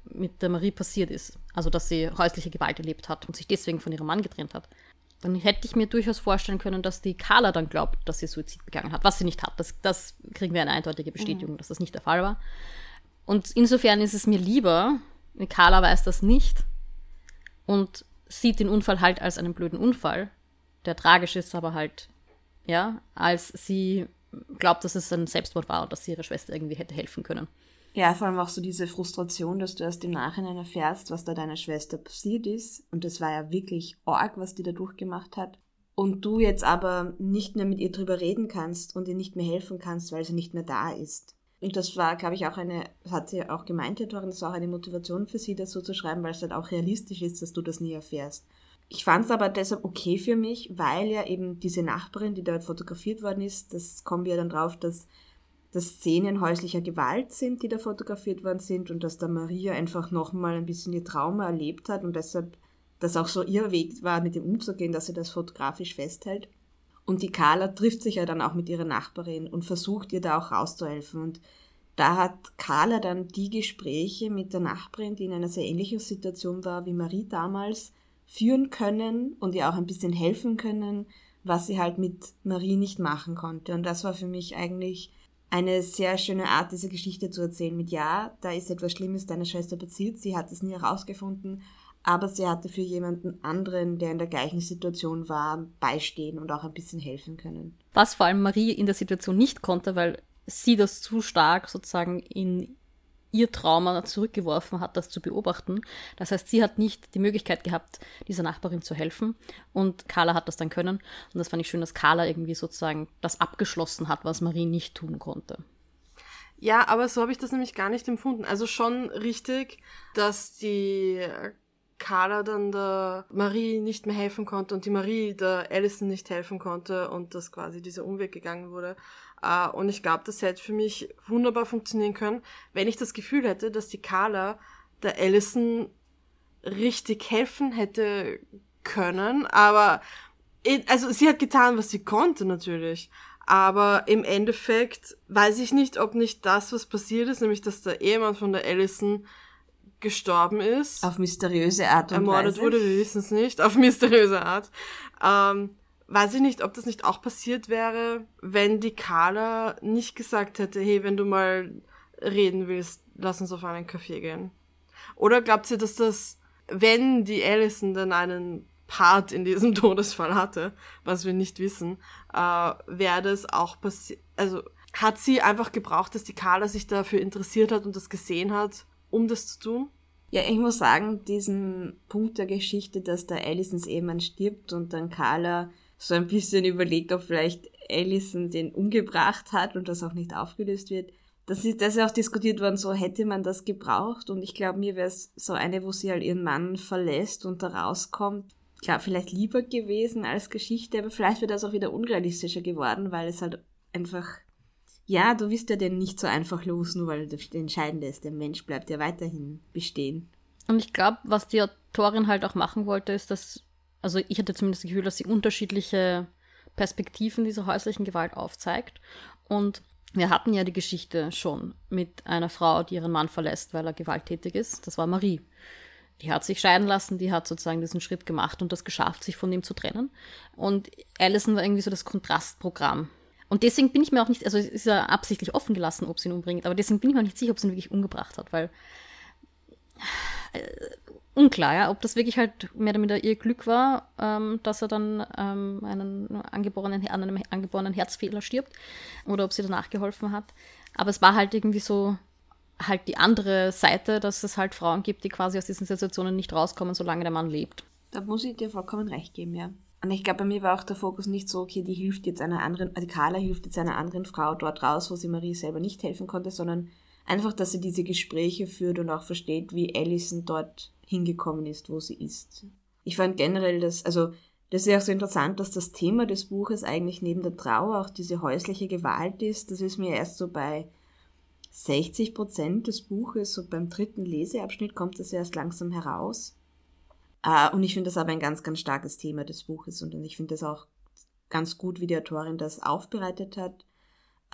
mit der Marie passiert ist, also dass sie häusliche Gewalt erlebt hat und sich deswegen von ihrem Mann getrennt hat, dann hätte ich mir durchaus vorstellen können, dass die Carla dann glaubt, dass sie Suizid begangen hat, was sie nicht hat. Das, das kriegen wir eine eindeutige Bestätigung, mhm. dass das nicht der Fall war. Und insofern ist es mir lieber, Carla weiß das nicht, und sieht den Unfall halt als einen blöden Unfall, der tragisch ist, aber halt, ja, als sie glaubt, dass es ein Selbstmord war und dass sie ihrer Schwester irgendwie hätte helfen können. Ja, vor allem auch so diese Frustration, dass du erst im Nachhinein erfährst, was da deiner Schwester passiert ist. Und das war ja wirklich arg, was die da durchgemacht hat. Und du jetzt aber nicht mehr mit ihr drüber reden kannst und ihr nicht mehr helfen kannst, weil sie nicht mehr da ist. Und das war, glaube ich, auch eine, hat sie auch gemeint, Torin, das war auch eine Motivation für sie, das so zu schreiben, weil es halt auch realistisch ist, dass du das nie erfährst. Ich fand es aber deshalb okay für mich, weil ja eben diese Nachbarin, die dort fotografiert worden ist, das kommen wir dann drauf, dass das Szenen häuslicher Gewalt sind, die da fotografiert worden sind und dass da Maria einfach nochmal ein bisschen ihr Trauma erlebt hat und deshalb das auch so ihr Weg war, mit dem umzugehen, dass sie das fotografisch festhält. Und die Carla trifft sich ja dann auch mit ihrer Nachbarin und versucht ihr da auch rauszuhelfen. Und da hat Carla dann die Gespräche mit der Nachbarin, die in einer sehr ähnlichen Situation war wie Marie damals, führen können und ihr auch ein bisschen helfen können, was sie halt mit Marie nicht machen konnte. Und das war für mich eigentlich eine sehr schöne Art, diese Geschichte zu erzählen mit Ja, da ist etwas Schlimmes deiner Schwester passiert, sie hat es nie herausgefunden, aber sie hatte für jemanden anderen, der in der gleichen Situation war, beistehen und auch ein bisschen helfen können. Was vor allem Marie in der Situation nicht konnte, weil sie das zu stark sozusagen in ihr Trauma zurückgeworfen hat, das zu beobachten. Das heißt, sie hat nicht die Möglichkeit gehabt, dieser Nachbarin zu helfen und Carla hat das dann können. Und das fand ich schön, dass Carla irgendwie sozusagen das abgeschlossen hat, was Marie nicht tun konnte. Ja, aber so habe ich das nämlich gar nicht empfunden. Also schon richtig, dass die Carla dann der Marie nicht mehr helfen konnte und die Marie der Alison nicht helfen konnte und dass quasi dieser Umweg gegangen wurde. Uh, und ich glaube, das hätte für mich wunderbar funktionieren können, wenn ich das Gefühl hätte, dass die Carla der Alison richtig helfen hätte können. Aber, also sie hat getan, was sie konnte natürlich. Aber im Endeffekt weiß ich nicht, ob nicht das, was passiert ist, nämlich dass der Ehemann von der Allison gestorben ist. Auf mysteriöse Art und ermordet Weise. wurde, wir wissen es nicht, auf mysteriöse Art. Ähm, weiß ich nicht, ob das nicht auch passiert wäre, wenn die Carla nicht gesagt hätte, hey, wenn du mal reden willst, lass uns auf einen Kaffee gehen. Oder glaubt ihr, dass das, wenn die Allison dann einen Part in diesem Todesfall hatte, was wir nicht wissen, äh, wäre das auch passiert. Also hat sie einfach gebraucht, dass die Carla sich dafür interessiert hat und das gesehen hat, um das zu tun? Ja, ich muss sagen, diesen Punkt der Geschichte, dass der Allisons Ehemann stirbt und dann Carla so ein bisschen überlegt, ob vielleicht Allison den umgebracht hat und das auch nicht aufgelöst wird. Das ist, das ist auch diskutiert worden, so hätte man das gebraucht und ich glaube, mir wäre es so eine, wo sie halt ihren Mann verlässt und da rauskommt, klar, vielleicht lieber gewesen als Geschichte, aber vielleicht wird das auch wieder unrealistischer geworden, weil es halt einfach, ja, du wirst ja den nicht so einfach los, nur weil das Entscheidende ist. Der Mensch bleibt ja weiterhin bestehen. Und ich glaube, was die Autorin halt auch machen wollte, ist, dass, also ich hatte zumindest das Gefühl, dass sie unterschiedliche Perspektiven dieser häuslichen Gewalt aufzeigt. Und wir hatten ja die Geschichte schon mit einer Frau, die ihren Mann verlässt, weil er gewalttätig ist. Das war Marie die hat sich scheiden lassen, die hat sozusagen diesen Schritt gemacht und das geschafft, sich von ihm zu trennen. Und Alison war irgendwie so das Kontrastprogramm. Und deswegen bin ich mir auch nicht, also es ist ja absichtlich offen gelassen, ob sie ihn umbringt, aber deswegen bin ich mir nicht sicher, ob sie ihn wirklich umgebracht hat, weil äh, unklar, ja, ob das wirklich halt mehr oder weniger ihr Glück war, ähm, dass er dann ähm, einen angeborenen, an einem angeborenen Herzfehler stirbt oder ob sie danach geholfen hat. Aber es war halt irgendwie so, halt die andere Seite, dass es halt Frauen gibt, die quasi aus diesen Situationen nicht rauskommen, solange der Mann lebt. Da muss ich dir vollkommen recht geben, ja. Und ich glaube, bei mir war auch der Fokus nicht so, okay, die hilft jetzt einer anderen, also Carla hilft jetzt einer anderen Frau dort raus, wo sie Marie selber nicht helfen konnte, sondern einfach, dass sie diese Gespräche führt und auch versteht, wie Alison dort hingekommen ist, wo sie ist. Ich fand generell das, also das ist ja auch so interessant, dass das Thema des Buches eigentlich neben der Trauer auch diese häusliche Gewalt ist. Das ist mir erst so bei 60 Prozent des Buches, so beim dritten Leseabschnitt kommt das erst langsam heraus. Uh, und ich finde das aber ein ganz, ganz starkes Thema des Buches und ich finde das auch ganz gut, wie die Autorin das aufbereitet hat.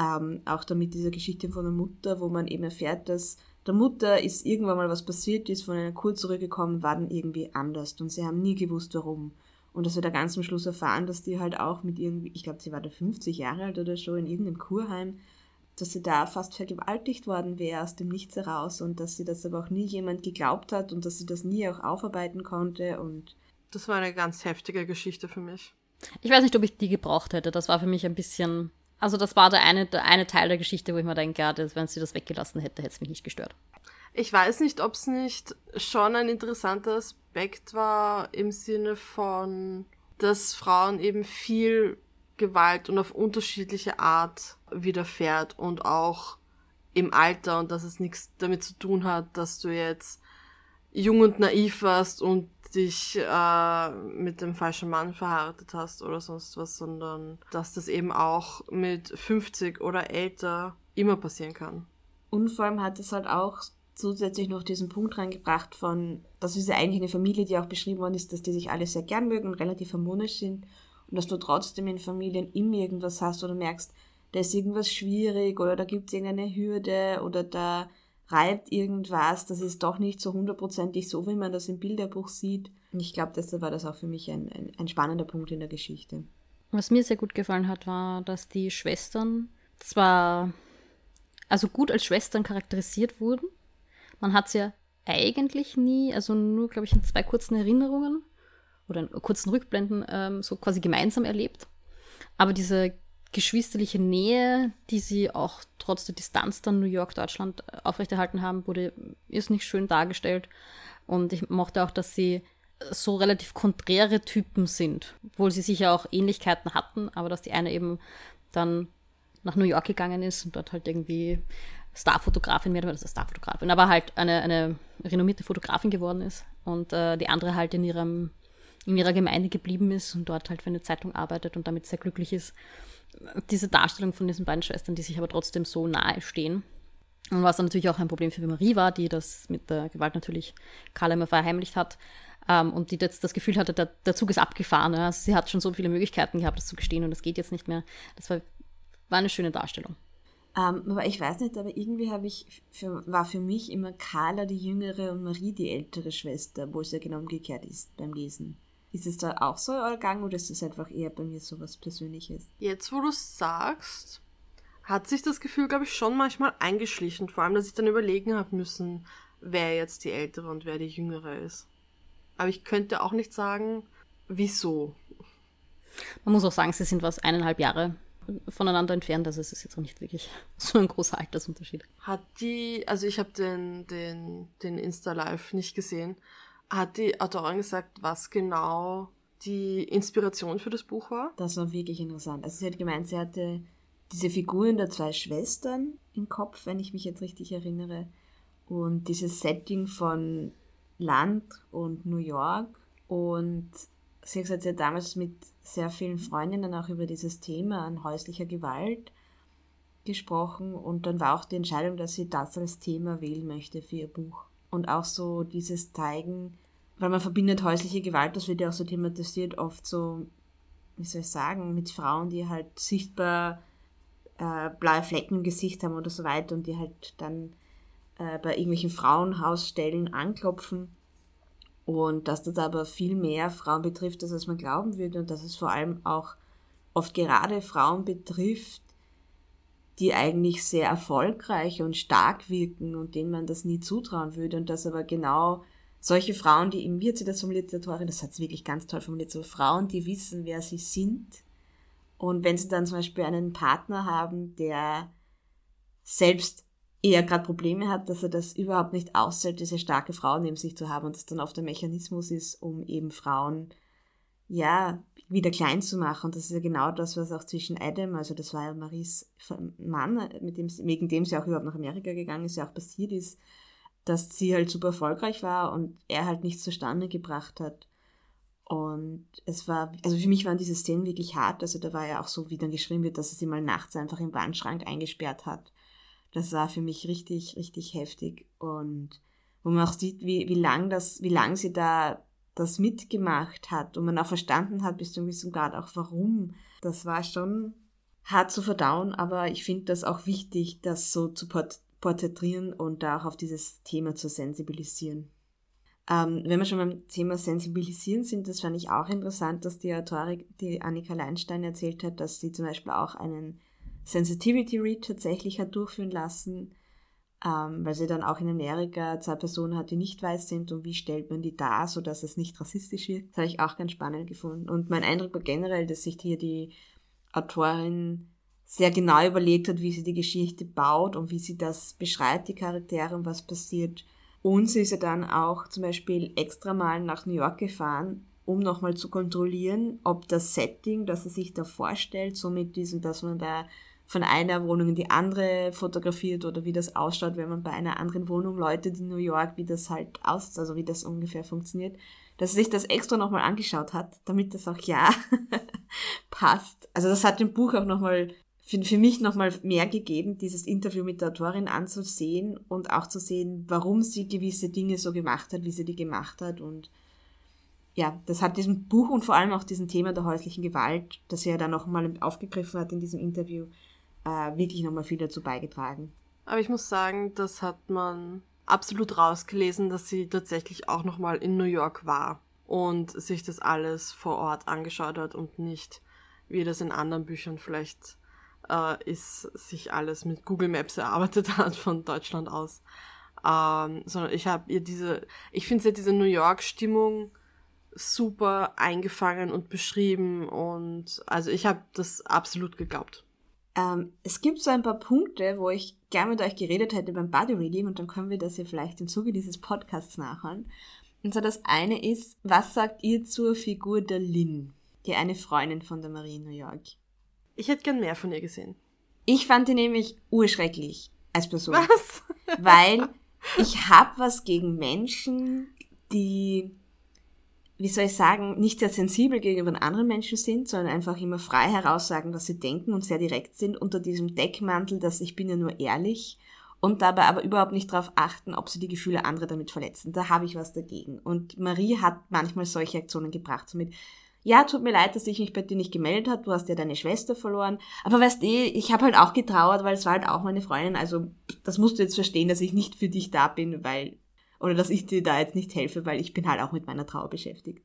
Ähm, auch damit diese Geschichte von der Mutter, wo man eben erfährt, dass der Mutter ist irgendwann mal was passiert, ist von einer Kur zurückgekommen, war dann irgendwie anders und sie haben nie gewusst, warum. Und dass wir da ganz am Schluss erfahren, dass die halt auch mit irgendwie, ich glaube, sie war da 50 Jahre alt oder so, in irgendeinem Kurheim dass sie da fast vergewaltigt worden wäre aus dem Nichts heraus und dass sie das aber auch nie jemand geglaubt hat und dass sie das nie auch aufarbeiten konnte und das war eine ganz heftige Geschichte für mich. Ich weiß nicht, ob ich die gebraucht hätte. Das war für mich ein bisschen. Also, das war der eine, der eine Teil der Geschichte, wo ich mir denke, ja, wenn sie das weggelassen hätte, hätte es mich nicht gestört. Ich weiß nicht, ob es nicht schon ein interessanter Aspekt war im Sinne von, dass Frauen eben viel Gewalt und auf unterschiedliche Art widerfährt und auch im Alter und dass es nichts damit zu tun hat, dass du jetzt jung und naiv warst und dich äh, mit dem falschen Mann verheiratet hast oder sonst was, sondern dass das eben auch mit 50 oder älter immer passieren kann. Und vor allem hat es halt auch zusätzlich noch diesen Punkt reingebracht von, das ist ja eigentlich eine Familie, die auch beschrieben worden ist, dass die sich alle sehr gern mögen und relativ harmonisch sind und dass du trotzdem in Familien immer irgendwas hast oder merkst, da ist irgendwas schwierig oder da gibt es irgendeine Hürde oder da reibt irgendwas, das ist doch nicht so hundertprozentig so, wie man das im Bilderbuch sieht. Und ich glaube, deshalb war das auch für mich ein, ein, ein spannender Punkt in der Geschichte. Was mir sehr gut gefallen hat, war, dass die Schwestern zwar also gut als Schwestern charakterisiert wurden. Man hat sie ja eigentlich nie, also nur, glaube ich, in zwei kurzen Erinnerungen oder in kurzen Rückblenden ähm, so quasi gemeinsam erlebt. Aber diese geschwisterliche Nähe, die sie auch trotz der Distanz dann New York, Deutschland äh, aufrechterhalten haben, wurde ist nicht schön dargestellt. Und ich mochte auch, dass sie so relativ konträre Typen sind, obwohl sie sicher auch Ähnlichkeiten hatten, aber dass die eine eben dann nach New York gegangen ist und dort halt irgendwie Starfotografin mehr, also Starfotografin, aber halt eine, eine renommierte Fotografin geworden ist und äh, die andere halt in ihrem in ihrer Gemeinde geblieben ist und dort halt für eine Zeitung arbeitet und damit sehr glücklich ist. Diese Darstellung von diesen beiden Schwestern, die sich aber trotzdem so nahe stehen. Und was dann natürlich auch ein Problem für Marie war, die das mit der Gewalt natürlich Karl immer verheimlicht hat ähm, und die jetzt das Gefühl hatte, der, der Zug ist abgefahren. Ja. Also sie hat schon so viele Möglichkeiten gehabt, das zu gestehen und das geht jetzt nicht mehr. Das war, war eine schöne Darstellung. Um, ähm, aber ich weiß nicht, aber irgendwie habe ich für, war für mich immer Carla die jüngere und Marie die ältere Schwester, wo es ja genau umgekehrt ist beim Lesen. Ist es da auch so euer Gang oder ist es einfach eher bei mir so was Persönliches? Jetzt, wo du es sagst, hat sich das Gefühl, glaube ich, schon manchmal eingeschlichen. Vor allem, dass ich dann überlegen habe müssen, wer jetzt die ältere und wer die jüngere ist. Aber ich könnte auch nicht sagen, wieso. Man muss auch sagen, sie sind was eineinhalb Jahre voneinander entfernt, also es ist jetzt auch nicht wirklich so ein großer Altersunterschied. Hat die, also ich habe den, den, den Insta-Live nicht gesehen, hat die Autorin gesagt, was genau die Inspiration für das Buch war? Das war wirklich interessant. Also sie hat gemeint, sie hatte diese Figuren der zwei Schwestern im Kopf, wenn ich mich jetzt richtig erinnere. Und dieses Setting von Land und New York. Und sie hat gesagt, sie hat damals mit sehr vielen Freundinnen auch über dieses Thema an häuslicher Gewalt gesprochen. Und dann war auch die Entscheidung, dass sie das als Thema wählen möchte für ihr Buch und auch so dieses Zeigen, weil man verbindet häusliche Gewalt, das wird ja auch so thematisiert, oft so, wie soll ich sagen, mit Frauen, die halt sichtbar äh, blaue Flecken im Gesicht haben oder so weiter und die halt dann äh, bei irgendwelchen Frauenhausstellen anklopfen. Und dass das aber viel mehr Frauen betrifft, als man glauben würde. Und dass es vor allem auch oft gerade Frauen betrifft, die eigentlich sehr erfolgreich und stark wirken und denen man das nie zutrauen würde und dass aber genau solche Frauen, die eben wird sie das formuliert, Autorin, das hat sie wirklich ganz toll formuliert, so Frauen, die wissen, wer sie sind. Und wenn sie dann zum Beispiel einen Partner haben, der selbst eher gerade Probleme hat, dass er das überhaupt nicht aushält, diese starke Frau neben sich zu haben und das dann oft der Mechanismus ist, um eben Frauen ja, wieder klein zu machen. Und das ist ja genau das, was auch zwischen Adam, also das war ja Maries Mann, mit dem, wegen dem sie auch überhaupt nach Amerika gegangen ist, ja auch passiert ist, dass sie halt super erfolgreich war und er halt nichts zustande gebracht hat. Und es war, also für mich waren diese Szenen wirklich hart. Also da war ja auch so, wie dann geschrieben wird, dass er sie mal nachts einfach im Wandschrank eingesperrt hat. Das war für mich richtig, richtig heftig. Und wo man auch sieht, wie, wie lang das, wie lang sie da das mitgemacht hat und man auch verstanden hat bis zu einem gewissen Grad auch warum. Das war schon hart zu verdauen, aber ich finde das auch wichtig, das so zu port porträtieren und da auch auf dieses Thema zu sensibilisieren. Ähm, wenn wir schon beim Thema Sensibilisieren sind, das fand ich auch interessant, dass die Autorin, die Annika Leinstein erzählt hat, dass sie zum Beispiel auch einen Sensitivity Read tatsächlich hat durchführen lassen, ähm, weil sie dann auch in Amerika zwei Personen hat, die nicht weiß sind und wie stellt man die dar, sodass es nicht rassistisch wird. Das habe ich auch ganz spannend gefunden. Und mein Eindruck war generell, dass sich hier die Autorin sehr genau überlegt hat, wie sie die Geschichte baut und wie sie das beschreibt, die Charaktere und was passiert. Und sie ist ja dann auch zum Beispiel extra mal nach New York gefahren, um nochmal zu kontrollieren, ob das Setting, das sie sich da vorstellt, so mit diesem, dass man da von einer Wohnung in die andere fotografiert oder wie das ausschaut, wenn man bei einer anderen Wohnung Leute in New York, wie das halt aussieht, also wie das ungefähr funktioniert, dass er sich das extra nochmal angeschaut hat, damit das auch ja passt. Also das hat dem Buch auch nochmal für, für mich nochmal mehr gegeben, dieses Interview mit der Autorin anzusehen und auch zu sehen, warum sie gewisse Dinge so gemacht hat, wie sie die gemacht hat und ja, das hat diesem Buch und vor allem auch diesem Thema der häuslichen Gewalt, das er dann nochmal aufgegriffen hat in diesem Interview, äh, wirklich nochmal viel dazu beigetragen. Aber ich muss sagen, das hat man absolut rausgelesen, dass sie tatsächlich auch nochmal in New York war und sich das alles vor Ort angeschaut hat und nicht, wie das in anderen Büchern vielleicht äh, ist, sich alles mit Google Maps erarbeitet hat von Deutschland aus. Ähm, sondern ich habe ihr diese, ich finde sie diese New York-Stimmung super eingefangen und beschrieben und also ich habe das absolut geglaubt. Ähm, es gibt so ein paar Punkte, wo ich gerne mit euch geredet hätte beim Body Reading und dann können wir das ja vielleicht im Zuge dieses Podcasts nachhören. Und zwar das eine ist, was sagt ihr zur Figur der Lynn, die eine Freundin von der Marie New York? Ich hätte gern mehr von ihr gesehen. Ich fand die nämlich urschrecklich. als Person. Was? Weil ich habe was gegen Menschen, die, wie soll ich sagen, nicht sehr sensibel gegenüber anderen Menschen sind, sondern einfach immer frei heraussagen, was sie denken und sehr direkt sind unter diesem Deckmantel, dass ich bin ja nur ehrlich und dabei aber überhaupt nicht darauf achten, ob sie die Gefühle anderer damit verletzen. Da habe ich was dagegen. Und Marie hat manchmal solche Aktionen gebracht, somit, ja, tut mir leid, dass ich mich bei dir nicht gemeldet habe, du hast ja deine Schwester verloren. Aber weißt du, ich habe halt auch getrauert, weil es war halt auch meine Freundin. Also das musst du jetzt verstehen, dass ich nicht für dich da bin, weil, oder dass ich dir da jetzt nicht helfe, weil ich bin halt auch mit meiner Trauer beschäftigt.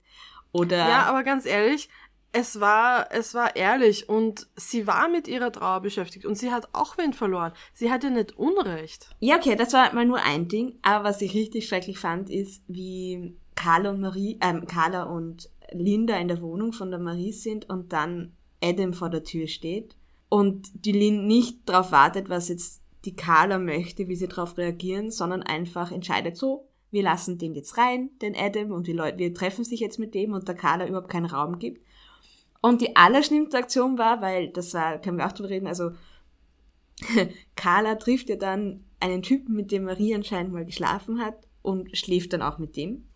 Oder. Ja, aber ganz ehrlich, es war, es war ehrlich und sie war mit ihrer Trauer beschäftigt und sie hat auch wen verloren. Sie hatte nicht Unrecht. Ja, okay, das war mal nur ein Ding. Aber was ich richtig schrecklich fand, ist, wie Carla und Marie, ähm, Carla und Linda in der Wohnung von der Marie sind und dann Adam vor der Tür steht und die Lynn nicht darauf wartet, was jetzt die Carla möchte, wie sie darauf reagieren, sondern einfach entscheidet so, wir lassen den jetzt rein, den Adam, und die Leute, wir treffen sich jetzt mit dem und der Carla überhaupt keinen Raum gibt. Und die allerschlimmste Aktion war, weil das war, können wir auch drüber reden, also Carla trifft ja dann einen Typen, mit dem Marie anscheinend mal geschlafen hat und schläft dann auch mit dem.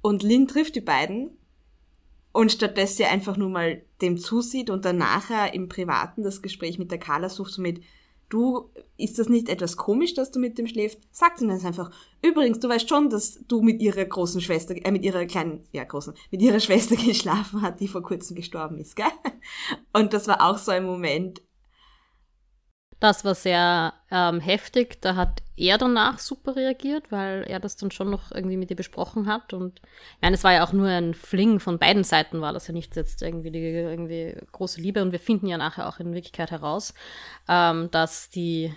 Und Lynn trifft die beiden und statt dass sie einfach nur mal dem zusieht und dann nachher im Privaten das Gespräch mit der Carla sucht, so mit, du, ist das nicht etwas komisch, dass du mit dem schläfst? Sagt sie dann einfach, übrigens, du weißt schon, dass du mit ihrer großen Schwester, äh, mit ihrer kleinen, ja, großen, mit ihrer Schwester geschlafen hat, die vor kurzem gestorben ist, gell? Und das war auch so ein Moment, das war sehr ähm, heftig. Da hat er danach super reagiert, weil er das dann schon noch irgendwie mit ihr besprochen hat. Und ich meine, es war ja auch nur ein Fling von beiden Seiten, war das ja nicht jetzt irgendwie die irgendwie große Liebe. Und wir finden ja nachher auch in Wirklichkeit heraus, ähm, dass die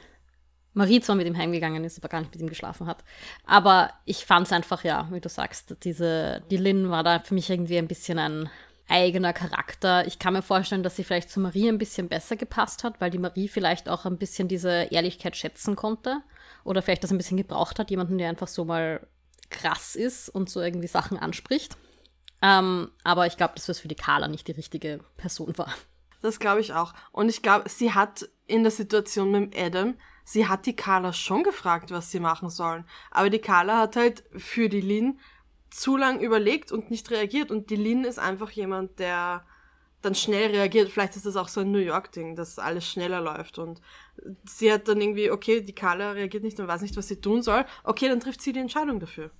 Marie zwar mit ihm heimgegangen ist, aber gar nicht mit ihm geschlafen hat. Aber ich fand es einfach, ja, wie du sagst, diese, die Lynn war da für mich irgendwie ein bisschen ein eigener Charakter. Ich kann mir vorstellen, dass sie vielleicht zu Marie ein bisschen besser gepasst hat, weil die Marie vielleicht auch ein bisschen diese Ehrlichkeit schätzen konnte. Oder vielleicht das ein bisschen gebraucht hat, jemanden, der einfach so mal krass ist und so irgendwie Sachen anspricht. Ähm, aber ich glaube, dass das für die Carla nicht die richtige Person war. Das glaube ich auch. Und ich glaube, sie hat in der Situation mit Adam, sie hat die Carla schon gefragt, was sie machen sollen. Aber die Carla hat halt für die Lynn zu lang überlegt und nicht reagiert. Und die Lynn ist einfach jemand, der dann schnell reagiert. Vielleicht ist das auch so ein New York-Ding, dass alles schneller läuft. Und sie hat dann irgendwie, okay, die Carla reagiert nicht und weiß nicht, was sie tun soll. Okay, dann trifft sie die Entscheidung dafür.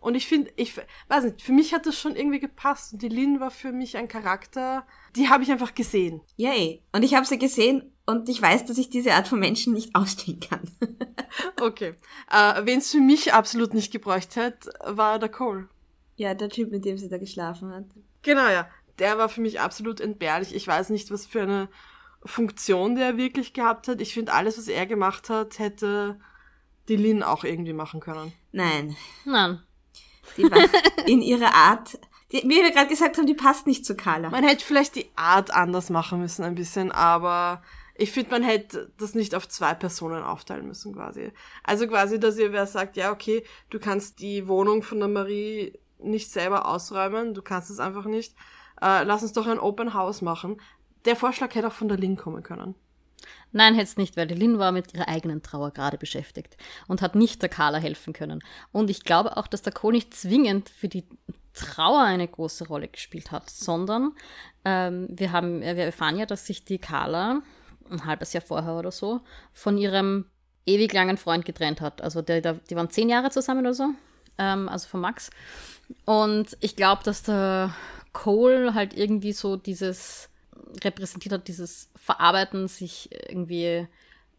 Und ich finde, ich weiß nicht, für mich hat das schon irgendwie gepasst. Und die Lynn war für mich ein Charakter, die habe ich einfach gesehen. Yay. Und ich habe sie gesehen und ich weiß, dass ich diese Art von Menschen nicht ausstehen kann. okay. Äh, Wen es für mich absolut nicht gebräucht hat, war der Cole. Ja, der Typ, mit dem sie da geschlafen hat. Genau, ja. Der war für mich absolut entbehrlich. Ich weiß nicht, was für eine Funktion der wirklich gehabt hat. Ich finde, alles, was er gemacht hat, hätte die Lynn auch irgendwie machen können. Nein. Nein. Die war in ihrer Art, die, wie wir gerade gesagt haben, die passt nicht zu Carla. Man hätte vielleicht die Art anders machen müssen ein bisschen, aber ich finde, man hätte das nicht auf zwei Personen aufteilen müssen quasi. Also quasi, dass ihr wer sagt, ja, okay, du kannst die Wohnung von der Marie nicht selber ausräumen, du kannst es einfach nicht. Äh, lass uns doch ein Open House machen. Der Vorschlag hätte auch von der Lin kommen können. Nein, hätte nicht, weil die Lin war mit ihrer eigenen Trauer gerade beschäftigt und hat nicht der Carla helfen können. Und ich glaube auch, dass der Co nicht zwingend für die Trauer eine große Rolle gespielt hat, sondern ähm, wir haben, wir erfahren ja, dass sich die Carla ein halbes Jahr vorher oder so von ihrem ewig langen Freund getrennt hat. Also der, der, die waren zehn Jahre zusammen oder so, ähm, also von Max. Und ich glaube, dass der Cole halt irgendwie so dieses repräsentiert hat, dieses Verarbeiten, sich irgendwie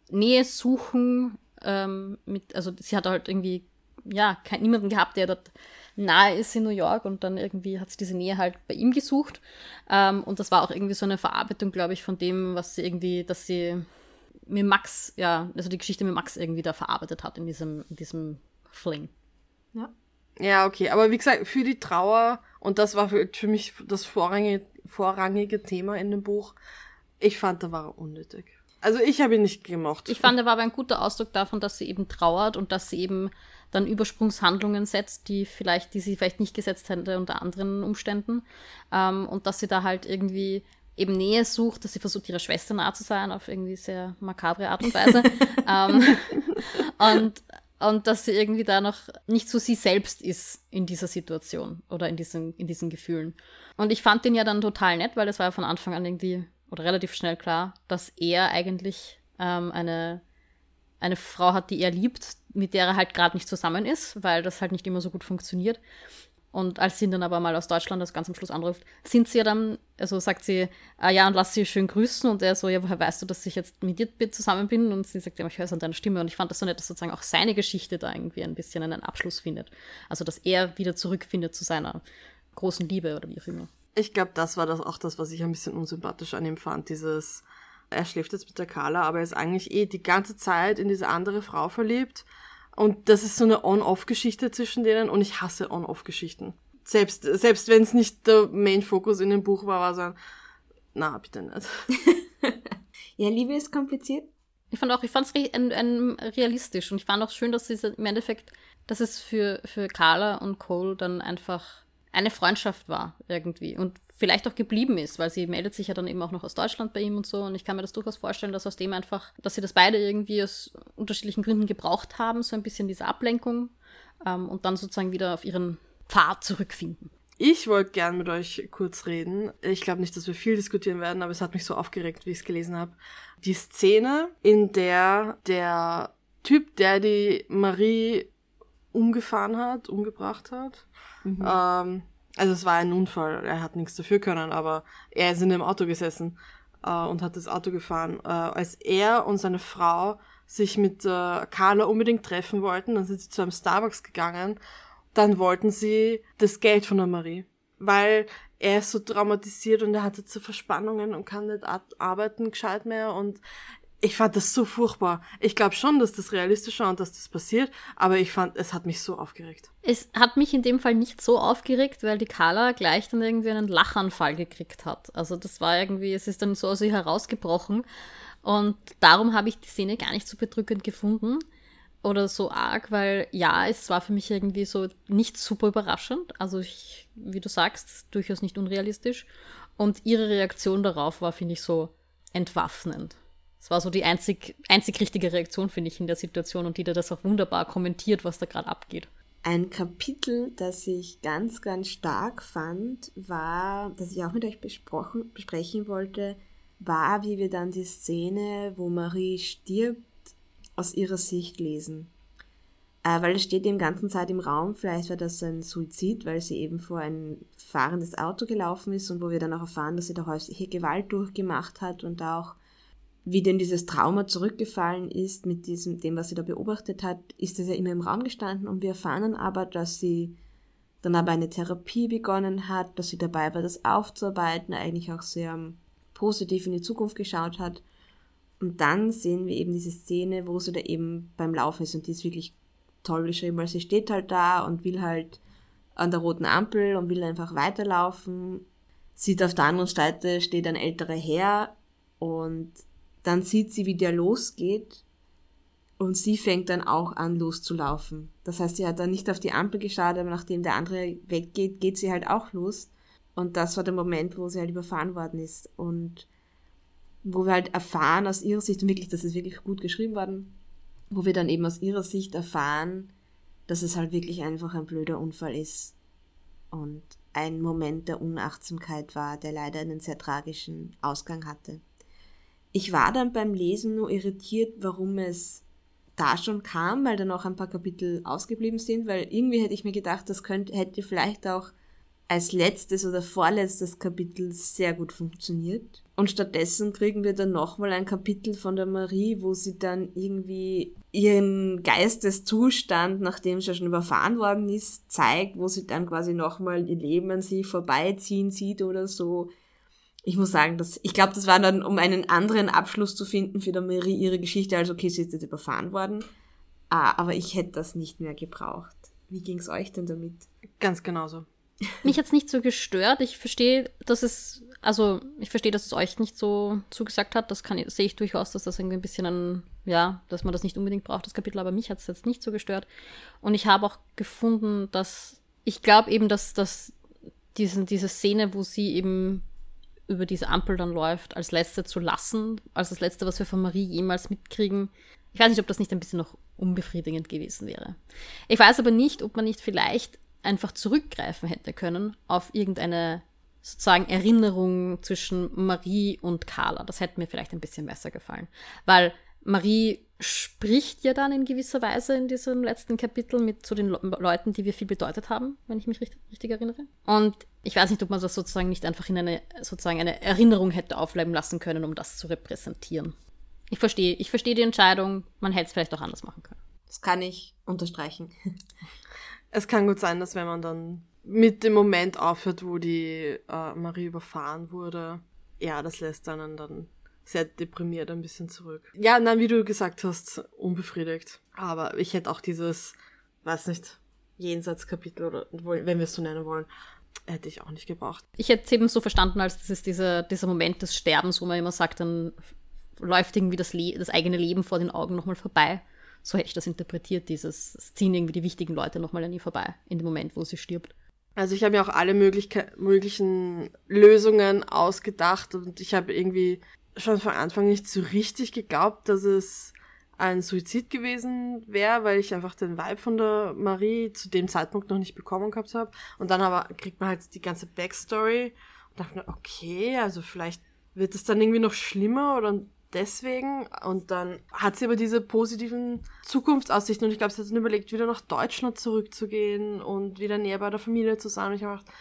Nähe suchen. Ähm, mit, also sie hat halt irgendwie ja kein, niemanden gehabt, der dort nahe ist in New York und dann irgendwie hat sie diese Nähe halt bei ihm gesucht. Ähm, und das war auch irgendwie so eine Verarbeitung, glaube ich, von dem, was sie irgendwie, dass sie mit Max, ja, also die Geschichte mit Max irgendwie da verarbeitet hat in diesem, in diesem Fling. Ja. Ja, okay. Aber wie gesagt, für die Trauer, und das war für, für mich das vorrangige, vorrangige Thema in dem Buch, ich fand, da war er unnötig. Also ich habe ihn nicht gemocht. Ich fand, er war aber ein guter Ausdruck davon, dass sie eben trauert und dass sie eben dann Übersprungshandlungen setzt, die vielleicht, die sie vielleicht nicht gesetzt hätte unter anderen Umständen. Ähm, und dass sie da halt irgendwie eben Nähe sucht, dass sie versucht, ihrer Schwester nah zu sein, auf irgendwie sehr makabre Art und Weise. ähm, und, und dass sie irgendwie da noch nicht so sie selbst ist in dieser Situation oder in diesen, in diesen Gefühlen. Und ich fand den ja dann total nett, weil es war ja von Anfang an irgendwie oder relativ schnell klar, dass er eigentlich ähm, eine, eine Frau hat, die er liebt, mit der er halt gerade nicht zusammen ist, weil das halt nicht immer so gut funktioniert. Und als sie ihn dann aber mal aus Deutschland das ganz am Schluss anruft, sind sie ja dann, also sagt sie, ah ja, und lass sie schön grüßen. Und er so, ja, woher weißt du, dass ich jetzt mit dir zusammen bin? Und sie sagt, ja, ich höre es an deiner Stimme. Und ich fand das so nett, dass sozusagen auch seine Geschichte da irgendwie ein bisschen einen Abschluss findet. Also, dass er wieder zurückfindet zu seiner großen Liebe oder wie auch immer. Ich glaube, das war das auch das, was ich ein bisschen unsympathisch an ihm fand. Dieses, er schläft jetzt mit der Carla, aber er ist eigentlich eh die ganze Zeit in diese andere Frau verliebt und das ist so eine On-Off-Geschichte zwischen denen und ich hasse On-Off-Geschichten. Selbst, selbst wenn es nicht der Main-Fokus in dem Buch war, war so ein, na, bitte nicht. ja, Liebe ist kompliziert. Ich fand auch, ich fand es ein realistisch und ich fand auch schön, dass es im Endeffekt, dass es für, für Carla und Cole dann einfach eine Freundschaft war irgendwie und vielleicht auch geblieben ist, weil sie meldet sich ja dann eben auch noch aus Deutschland bei ihm und so und ich kann mir das durchaus vorstellen, dass aus dem einfach, dass sie das beide irgendwie aus unterschiedlichen Gründen gebraucht haben, so ein bisschen diese Ablenkung ähm, und dann sozusagen wieder auf ihren Pfad zurückfinden. Ich wollte gern mit euch kurz reden. Ich glaube nicht, dass wir viel diskutieren werden, aber es hat mich so aufgeregt, wie ich es gelesen habe. Die Szene, in der der Typ, der die Marie umgefahren hat, umgebracht hat, Mhm. Ähm, also es war ein Unfall, er hat nichts dafür können, aber er ist in dem Auto gesessen äh, und hat das Auto gefahren. Äh, als er und seine Frau sich mit äh, Carla unbedingt treffen wollten, dann sind sie zu einem Starbucks gegangen, dann wollten sie das Geld von der Marie, weil er ist so traumatisiert und er hatte zu Verspannungen und kann nicht arbeiten gescheit mehr und ich fand das so furchtbar. Ich glaube schon, dass das realistisch war und dass das passiert, aber ich fand, es hat mich so aufgeregt. Es hat mich in dem Fall nicht so aufgeregt, weil die Carla gleich dann irgendwie einen Lachanfall gekriegt hat. Also das war irgendwie, es ist dann so aus ihr herausgebrochen und darum habe ich die Szene gar nicht so bedrückend gefunden oder so arg, weil ja, es war für mich irgendwie so nicht super überraschend. Also ich, wie du sagst, durchaus nicht unrealistisch. Und ihre Reaktion darauf war, finde ich, so entwaffnend. Es war so die einzig, einzig richtige Reaktion, finde ich, in der Situation und die da das auch wunderbar kommentiert, was da gerade abgeht. Ein Kapitel, das ich ganz, ganz stark fand, war, das ich auch mit euch besprochen, besprechen wollte, war, wie wir dann die Szene, wo Marie stirbt, aus ihrer Sicht lesen. Äh, weil es steht die ganzen Zeit im Raum, vielleicht war das ein Suizid, weil sie eben vor ein fahrendes Auto gelaufen ist und wo wir dann auch erfahren, dass sie da häusliche Gewalt durchgemacht hat und auch wie denn dieses Trauma zurückgefallen ist mit diesem, dem, was sie da beobachtet hat, ist das ja immer im Raum gestanden und wir erfahren aber, dass sie dann aber eine Therapie begonnen hat, dass sie dabei war, das aufzuarbeiten, eigentlich auch sehr positiv in die Zukunft geschaut hat. Und dann sehen wir eben diese Szene, wo sie da eben beim Laufen ist und die ist wirklich toll beschrieben, weil sie steht halt da und will halt an der roten Ampel und will einfach weiterlaufen. Sieht auf der anderen Seite steht ein älterer Herr und dann sieht sie, wie der losgeht und sie fängt dann auch an loszulaufen. Das heißt, sie hat dann nicht auf die Ampel geschaut, aber nachdem der andere weggeht, geht sie halt auch los. Und das war der Moment, wo sie halt überfahren worden ist. Und wo wir halt erfahren aus ihrer Sicht, und wirklich, das ist wirklich gut geschrieben worden, wo wir dann eben aus ihrer Sicht erfahren, dass es halt wirklich einfach ein blöder Unfall ist. Und ein Moment der Unachtsamkeit war, der leider einen sehr tragischen Ausgang hatte. Ich war dann beim Lesen nur irritiert, warum es da schon kam, weil dann auch ein paar Kapitel ausgeblieben sind, weil irgendwie hätte ich mir gedacht, das könnte, hätte vielleicht auch als letztes oder vorletztes Kapitel sehr gut funktioniert. Und stattdessen kriegen wir dann nochmal ein Kapitel von der Marie, wo sie dann irgendwie ihren Geisteszustand, nachdem sie schon überfahren worden ist, zeigt, wo sie dann quasi nochmal ihr Leben an sie vorbeiziehen sieht oder so ich muss sagen, dass, ich glaube, das war dann, um einen anderen Abschluss zu finden für der Marie ihre Geschichte, als okay, sie ist jetzt überfahren worden. Ah, aber ich hätte das nicht mehr gebraucht. Wie ging's euch denn damit? Ganz genauso. Mich jetzt nicht so gestört. Ich verstehe, dass es, also ich verstehe, dass es euch nicht so zugesagt hat. Das kann sehe ich durchaus, dass das irgendwie ein bisschen ein, ja, dass man das nicht unbedingt braucht, das Kapitel, aber mich hat es jetzt nicht so gestört. Und ich habe auch gefunden, dass ich glaube eben, dass, dass diesen, diese Szene, wo sie eben über diese Ampel dann läuft, als letzte zu lassen, als das letzte, was wir von Marie jemals mitkriegen. Ich weiß nicht, ob das nicht ein bisschen noch unbefriedigend gewesen wäre. Ich weiß aber nicht, ob man nicht vielleicht einfach zurückgreifen hätte können auf irgendeine sozusagen Erinnerung zwischen Marie und Carla. Das hätte mir vielleicht ein bisschen besser gefallen. Weil Marie spricht ja dann in gewisser Weise in diesem letzten Kapitel mit zu den Le Leuten, die wir viel bedeutet haben, wenn ich mich richtig, richtig, erinnere. Und ich weiß nicht, ob man das sozusagen nicht einfach in eine, sozusagen eine Erinnerung hätte aufbleiben lassen können, um das zu repräsentieren. Ich verstehe, ich verstehe die Entscheidung, man hätte es vielleicht auch anders machen können. Das kann ich unterstreichen. Es kann gut sein, dass wenn man dann mit dem Moment aufhört, wo die äh, Marie überfahren wurde, ja, das lässt einen dann sehr deprimiert ein bisschen zurück. Ja, nein, wie du gesagt hast, unbefriedigt. Aber ich hätte auch dieses, weiß nicht, Jenseitskapitel oder wenn wir es so nennen wollen, hätte ich auch nicht gebraucht. Ich hätte es eben so verstanden, als das ist dieser, dieser Moment des Sterbens, wo man immer sagt, dann läuft irgendwie das, Le das eigene Leben vor den Augen nochmal vorbei. So hätte ich das interpretiert, dieses, es ziehen irgendwie die wichtigen Leute nochmal an ihr vorbei, in dem Moment, wo sie stirbt. Also ich habe mir auch alle möglichen Lösungen ausgedacht und ich habe irgendwie schon von Anfang nicht so richtig geglaubt, dass es ein Suizid gewesen wäre, weil ich einfach den Vibe von der Marie zu dem Zeitpunkt noch nicht bekommen gehabt habe. Und dann aber kriegt man halt die ganze Backstory und dachte mir, okay, also vielleicht wird es dann irgendwie noch schlimmer oder deswegen. Und dann hat sie aber diese positiven Zukunftsaussichten und ich glaube, sie hat dann überlegt, wieder nach Deutschland zurückzugehen und wieder näher bei der Familie zu sein. Und ich habe gedacht,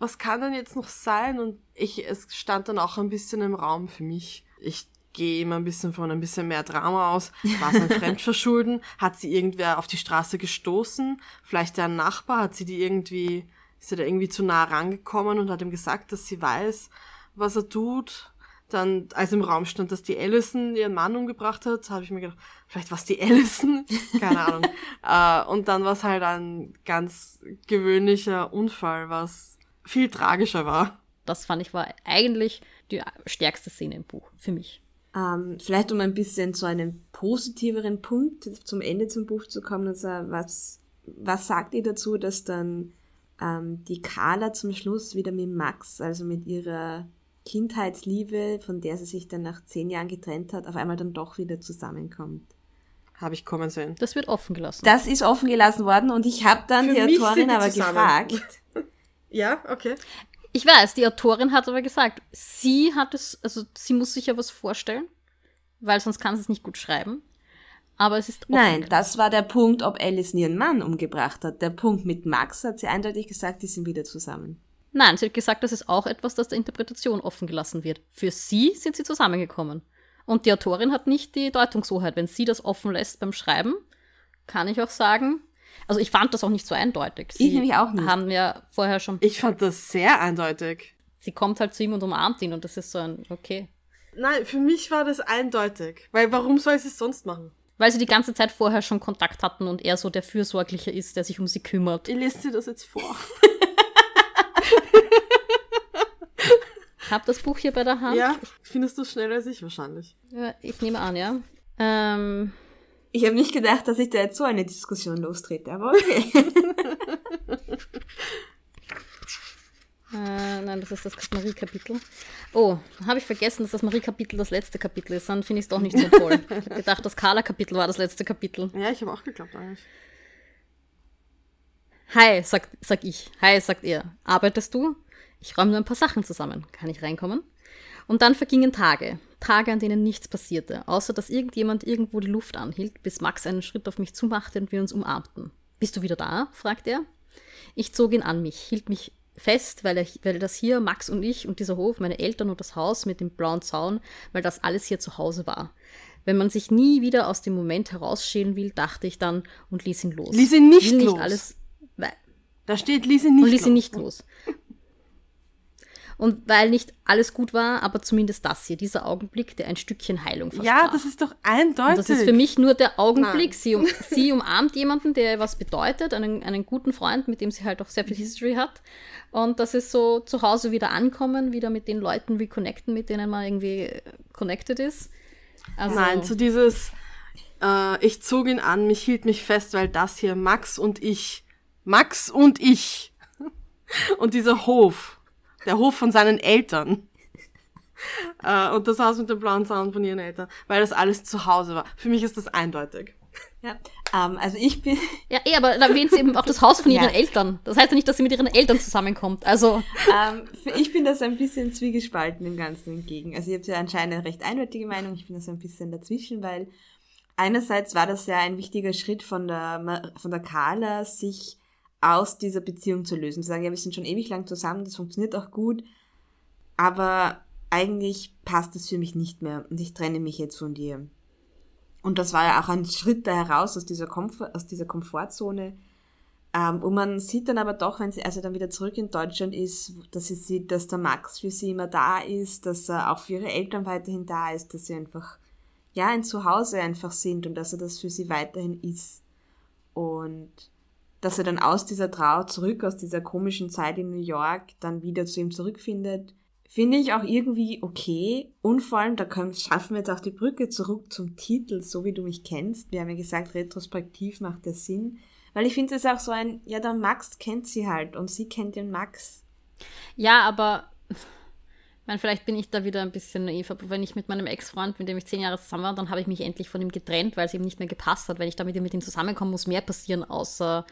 was kann denn jetzt noch sein? Und ich, es stand dann auch ein bisschen im Raum für mich. Ich gehe immer ein bisschen von ein bisschen mehr Drama aus. War es ein Fremdverschulden? Hat sie irgendwer auf die Straße gestoßen? Vielleicht der Nachbar? Hat sie die irgendwie, ist sie da irgendwie zu nah rangekommen und hat ihm gesagt, dass sie weiß, was er tut? Dann, als im Raum stand, dass die Allison ihren Mann umgebracht hat, habe ich mir gedacht, vielleicht war es die Allison, keine Ahnung. äh, und dann war es halt ein ganz gewöhnlicher Unfall, was viel tragischer war. Das fand ich war eigentlich die stärkste Szene im Buch, für mich. Ähm, vielleicht um ein bisschen zu einem positiveren Punkt zum Ende zum Buch zu kommen, also was, was sagt ihr dazu, dass dann ähm, die Carla zum Schluss wieder mit Max, also mit ihrer Kindheitsliebe, von der sie sich dann nach zehn Jahren getrennt hat, auf einmal dann doch wieder zusammenkommt. Habe ich kommen sehen. Das wird offen gelassen. Das ist offen gelassen worden und ich habe dann Für die Autorin aber gefragt. ja, okay. Ich weiß, die Autorin hat aber gesagt, sie hat es, also sie muss sich ja was vorstellen, weil sonst kann sie es nicht gut schreiben. Aber es ist offen Nein, das war der Punkt, ob Alice ihren Mann umgebracht hat. Der Punkt mit Max hat sie eindeutig gesagt, die sind wieder zusammen. Nein, sie hat gesagt, das ist auch etwas, das der Interpretation offen gelassen wird. Für sie sind sie zusammengekommen. Und die Autorin hat nicht die Deutungshoheit. Wenn sie das offen lässt beim Schreiben, kann ich auch sagen, also ich fand das auch nicht so eindeutig. Sie ich nämlich auch nicht. haben ja vorher schon. Ich fand das sehr eindeutig. Sie kommt halt zu ihm und umarmt ihn und das ist so ein, okay. Nein, für mich war das eindeutig. Weil warum soll sie es sonst machen? Weil sie die ganze Zeit vorher schon Kontakt hatten und er so der Fürsorgliche ist, der sich um sie kümmert. Ich lese dir das jetzt vor. Hab das Buch hier bei der Hand. Ja, findest du schneller als ich wahrscheinlich. Ja, ich nehme an, ja. Ähm, ich habe nicht gedacht, dass ich da jetzt so eine Diskussion lostrete, aber okay. äh, nein, das ist das Marie-Kapitel. Oh, habe ich vergessen, dass das Marie-Kapitel das letzte Kapitel ist. Dann finde ich es doch nicht so toll. ich habe gedacht, das Carla-Kapitel war das letzte Kapitel. Ja, ich habe auch geglaubt eigentlich. Hi, sagt, sag ich. Hi, sagt er. Arbeitest du? Ich räume nur ein paar Sachen zusammen. Kann ich reinkommen? Und dann vergingen Tage. Tage, an denen nichts passierte, außer dass irgendjemand irgendwo die Luft anhielt, bis Max einen Schritt auf mich zumachte und wir uns umarmten. Bist du wieder da? fragte er. Ich zog ihn an mich, hielt mich fest, weil, er, weil das hier, Max und ich und dieser Hof, meine Eltern und das Haus mit dem blauen Zaun, weil das alles hier zu Hause war. Wenn man sich nie wieder aus dem Moment herausschälen will, dachte ich dann und ließ ihn los. Ließ ihn nicht, nicht los. Alles, da steht, ließ ihn nicht und ließ ihn nicht los. Und weil nicht alles gut war, aber zumindest das hier, dieser Augenblick, der ein Stückchen Heilung versprach. Ja, das ist doch eindeutig. Und das ist für mich nur der Augenblick. Sie, um, sie, umarmt jemanden, der was bedeutet, einen, einen guten Freund, mit dem sie halt auch sehr viel History hat. Und das ist so zu Hause wieder ankommen, wieder mit den Leuten reconnecten, mit denen man irgendwie connected ist. Also, Nein, zu dieses, äh, ich zog ihn an, mich hielt mich fest, weil das hier Max und ich, Max und ich und dieser Hof der Hof von seinen Eltern. äh, und das Haus mit dem blauen Zaun von ihren Eltern, weil das alles zu Hause war. Für mich ist das eindeutig. Ja, ähm, also ich bin. Ja, eh, aber da erwähnt sie eben auch das Haus von ihren ja. Eltern. Das heißt ja nicht, dass sie mit ihren Eltern zusammenkommt. Also. Ähm, ich bin das ein bisschen zwiegespalten dem Ganzen entgegen. Also ihr habt ja anscheinend eine recht eindeutige Meinung. Ich bin das ein bisschen dazwischen, weil einerseits war das ja ein wichtiger Schritt von der, von der Carla, sich aus dieser Beziehung zu lösen. Zu sagen, ja, wir sind schon ewig lang zusammen, das funktioniert auch gut, aber eigentlich passt es für mich nicht mehr und ich trenne mich jetzt von dir. Und das war ja auch ein Schritt da heraus aus dieser, Komfort, aus dieser Komfortzone. Ähm, und man sieht dann aber doch, wenn sie also dann wieder zurück in Deutschland ist, dass sie sieht, dass der Max für sie immer da ist, dass er auch für ihre Eltern weiterhin da ist, dass sie einfach, ja, ein Zuhause einfach sind und dass er das für sie weiterhin ist. Und dass er dann aus dieser Trauer zurück, aus dieser komischen Zeit in New York, dann wieder zu ihm zurückfindet Finde ich auch irgendwie okay. Und vor allem, da können, schaffen wir jetzt auch die Brücke zurück zum Titel, so wie du mich kennst. Wir haben ja gesagt, retrospektiv macht der Sinn. Weil ich finde es auch so ein, ja, der Max kennt sie halt und sie kennt den Max. Ja, aber meine, vielleicht bin ich da wieder ein bisschen naiv, aber wenn ich mit meinem Ex-Freund, mit dem ich zehn Jahre zusammen war, dann habe ich mich endlich von ihm getrennt, weil es ihm nicht mehr gepasst hat. Wenn ich damit mit ihm zusammenkomme, muss mehr passieren, außer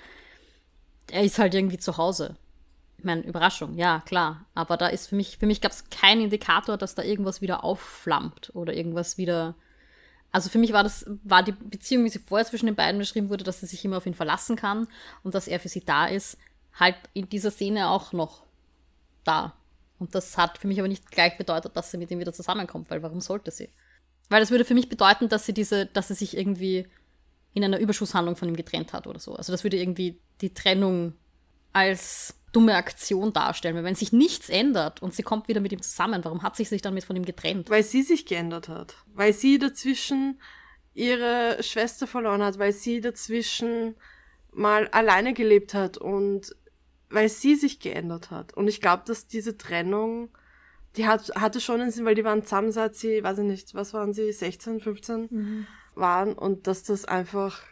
er ist halt irgendwie zu Hause. Ich meine, Überraschung, ja, klar. Aber da ist für mich, für mich gab es keinen Indikator, dass da irgendwas wieder aufflammt oder irgendwas wieder. Also für mich war das, war die Beziehung, wie sie vorher zwischen den beiden beschrieben wurde, dass sie sich immer auf ihn verlassen kann und dass er für sie da ist, halt in dieser Szene auch noch da. Und das hat für mich aber nicht gleich bedeutet, dass sie mit ihm wieder zusammenkommt, weil warum sollte sie? Weil das würde für mich bedeuten, dass sie diese, dass sie sich irgendwie in einer Überschusshandlung von ihm getrennt hat oder so. Also das würde irgendwie die Trennung als dumme Aktion darstellen. Weil wenn sich nichts ändert und sie kommt wieder mit ihm zusammen, warum hat sie sich dann mit von ihm getrennt? Weil sie sich geändert hat. Weil sie dazwischen ihre Schwester verloren hat, weil sie dazwischen mal alleine gelebt hat und weil sie sich geändert hat. Und ich glaube, dass diese Trennung, die hat, hatte schon einen Sinn, weil die waren zusammen, seit sie, weiß ich nicht, was waren sie, 16, 15 mhm. waren und dass das einfach,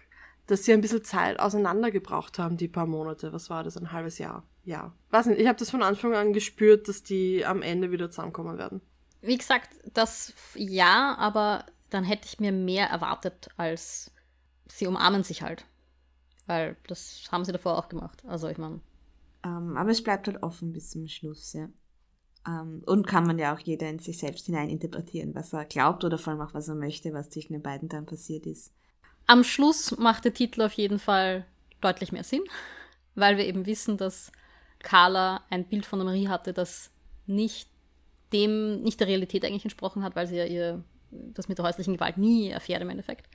dass sie ein bisschen Zeit auseinander gebraucht haben, die paar Monate. Was war das, ein halbes Jahr? ja, weiß nicht, ich habe das von Anfang an gespürt, dass die am Ende wieder zusammenkommen werden. Wie gesagt, das ja, aber dann hätte ich mir mehr erwartet, als sie umarmen sich halt. Weil das haben sie davor auch gemacht. Also ich meine. Ähm, aber es bleibt halt offen bis zum Schluss, ja. Ähm, und kann man ja auch jeder in sich selbst hinein interpretieren, was er glaubt oder vor allem auch was er möchte, was zwischen den beiden dann passiert ist. Am Schluss macht der Titel auf jeden Fall deutlich mehr Sinn, weil wir eben wissen, dass Carla ein Bild von der Marie hatte, das nicht dem, nicht der Realität eigentlich entsprochen hat, weil sie ja ihr das mit der häuslichen Gewalt nie erfährt im Endeffekt.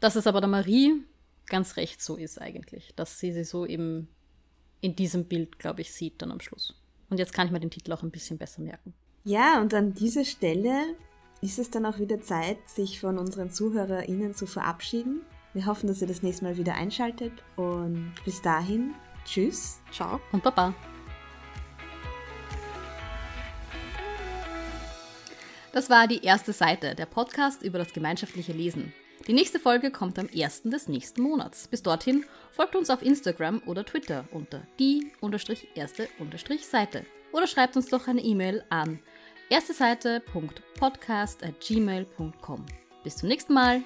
Dass es aber der Marie ganz recht so ist eigentlich, dass sie sie so eben in diesem Bild, glaube ich, sieht dann am Schluss. Und jetzt kann ich mir den Titel auch ein bisschen besser merken. Ja, und an dieser Stelle ist es dann auch wieder Zeit, sich von unseren ZuhörerInnen zu verabschieden. Wir hoffen, dass ihr das nächste Mal wieder einschaltet und bis dahin Tschüss, ciao und baba. Das war die erste Seite, der Podcast über das gemeinschaftliche Lesen. Die nächste Folge kommt am 1. des nächsten Monats. Bis dorthin folgt uns auf Instagram oder Twitter unter die-erste-seite oder schreibt uns doch eine E-Mail an ersteseite.podcast.gmail.com. Bis zum nächsten Mal.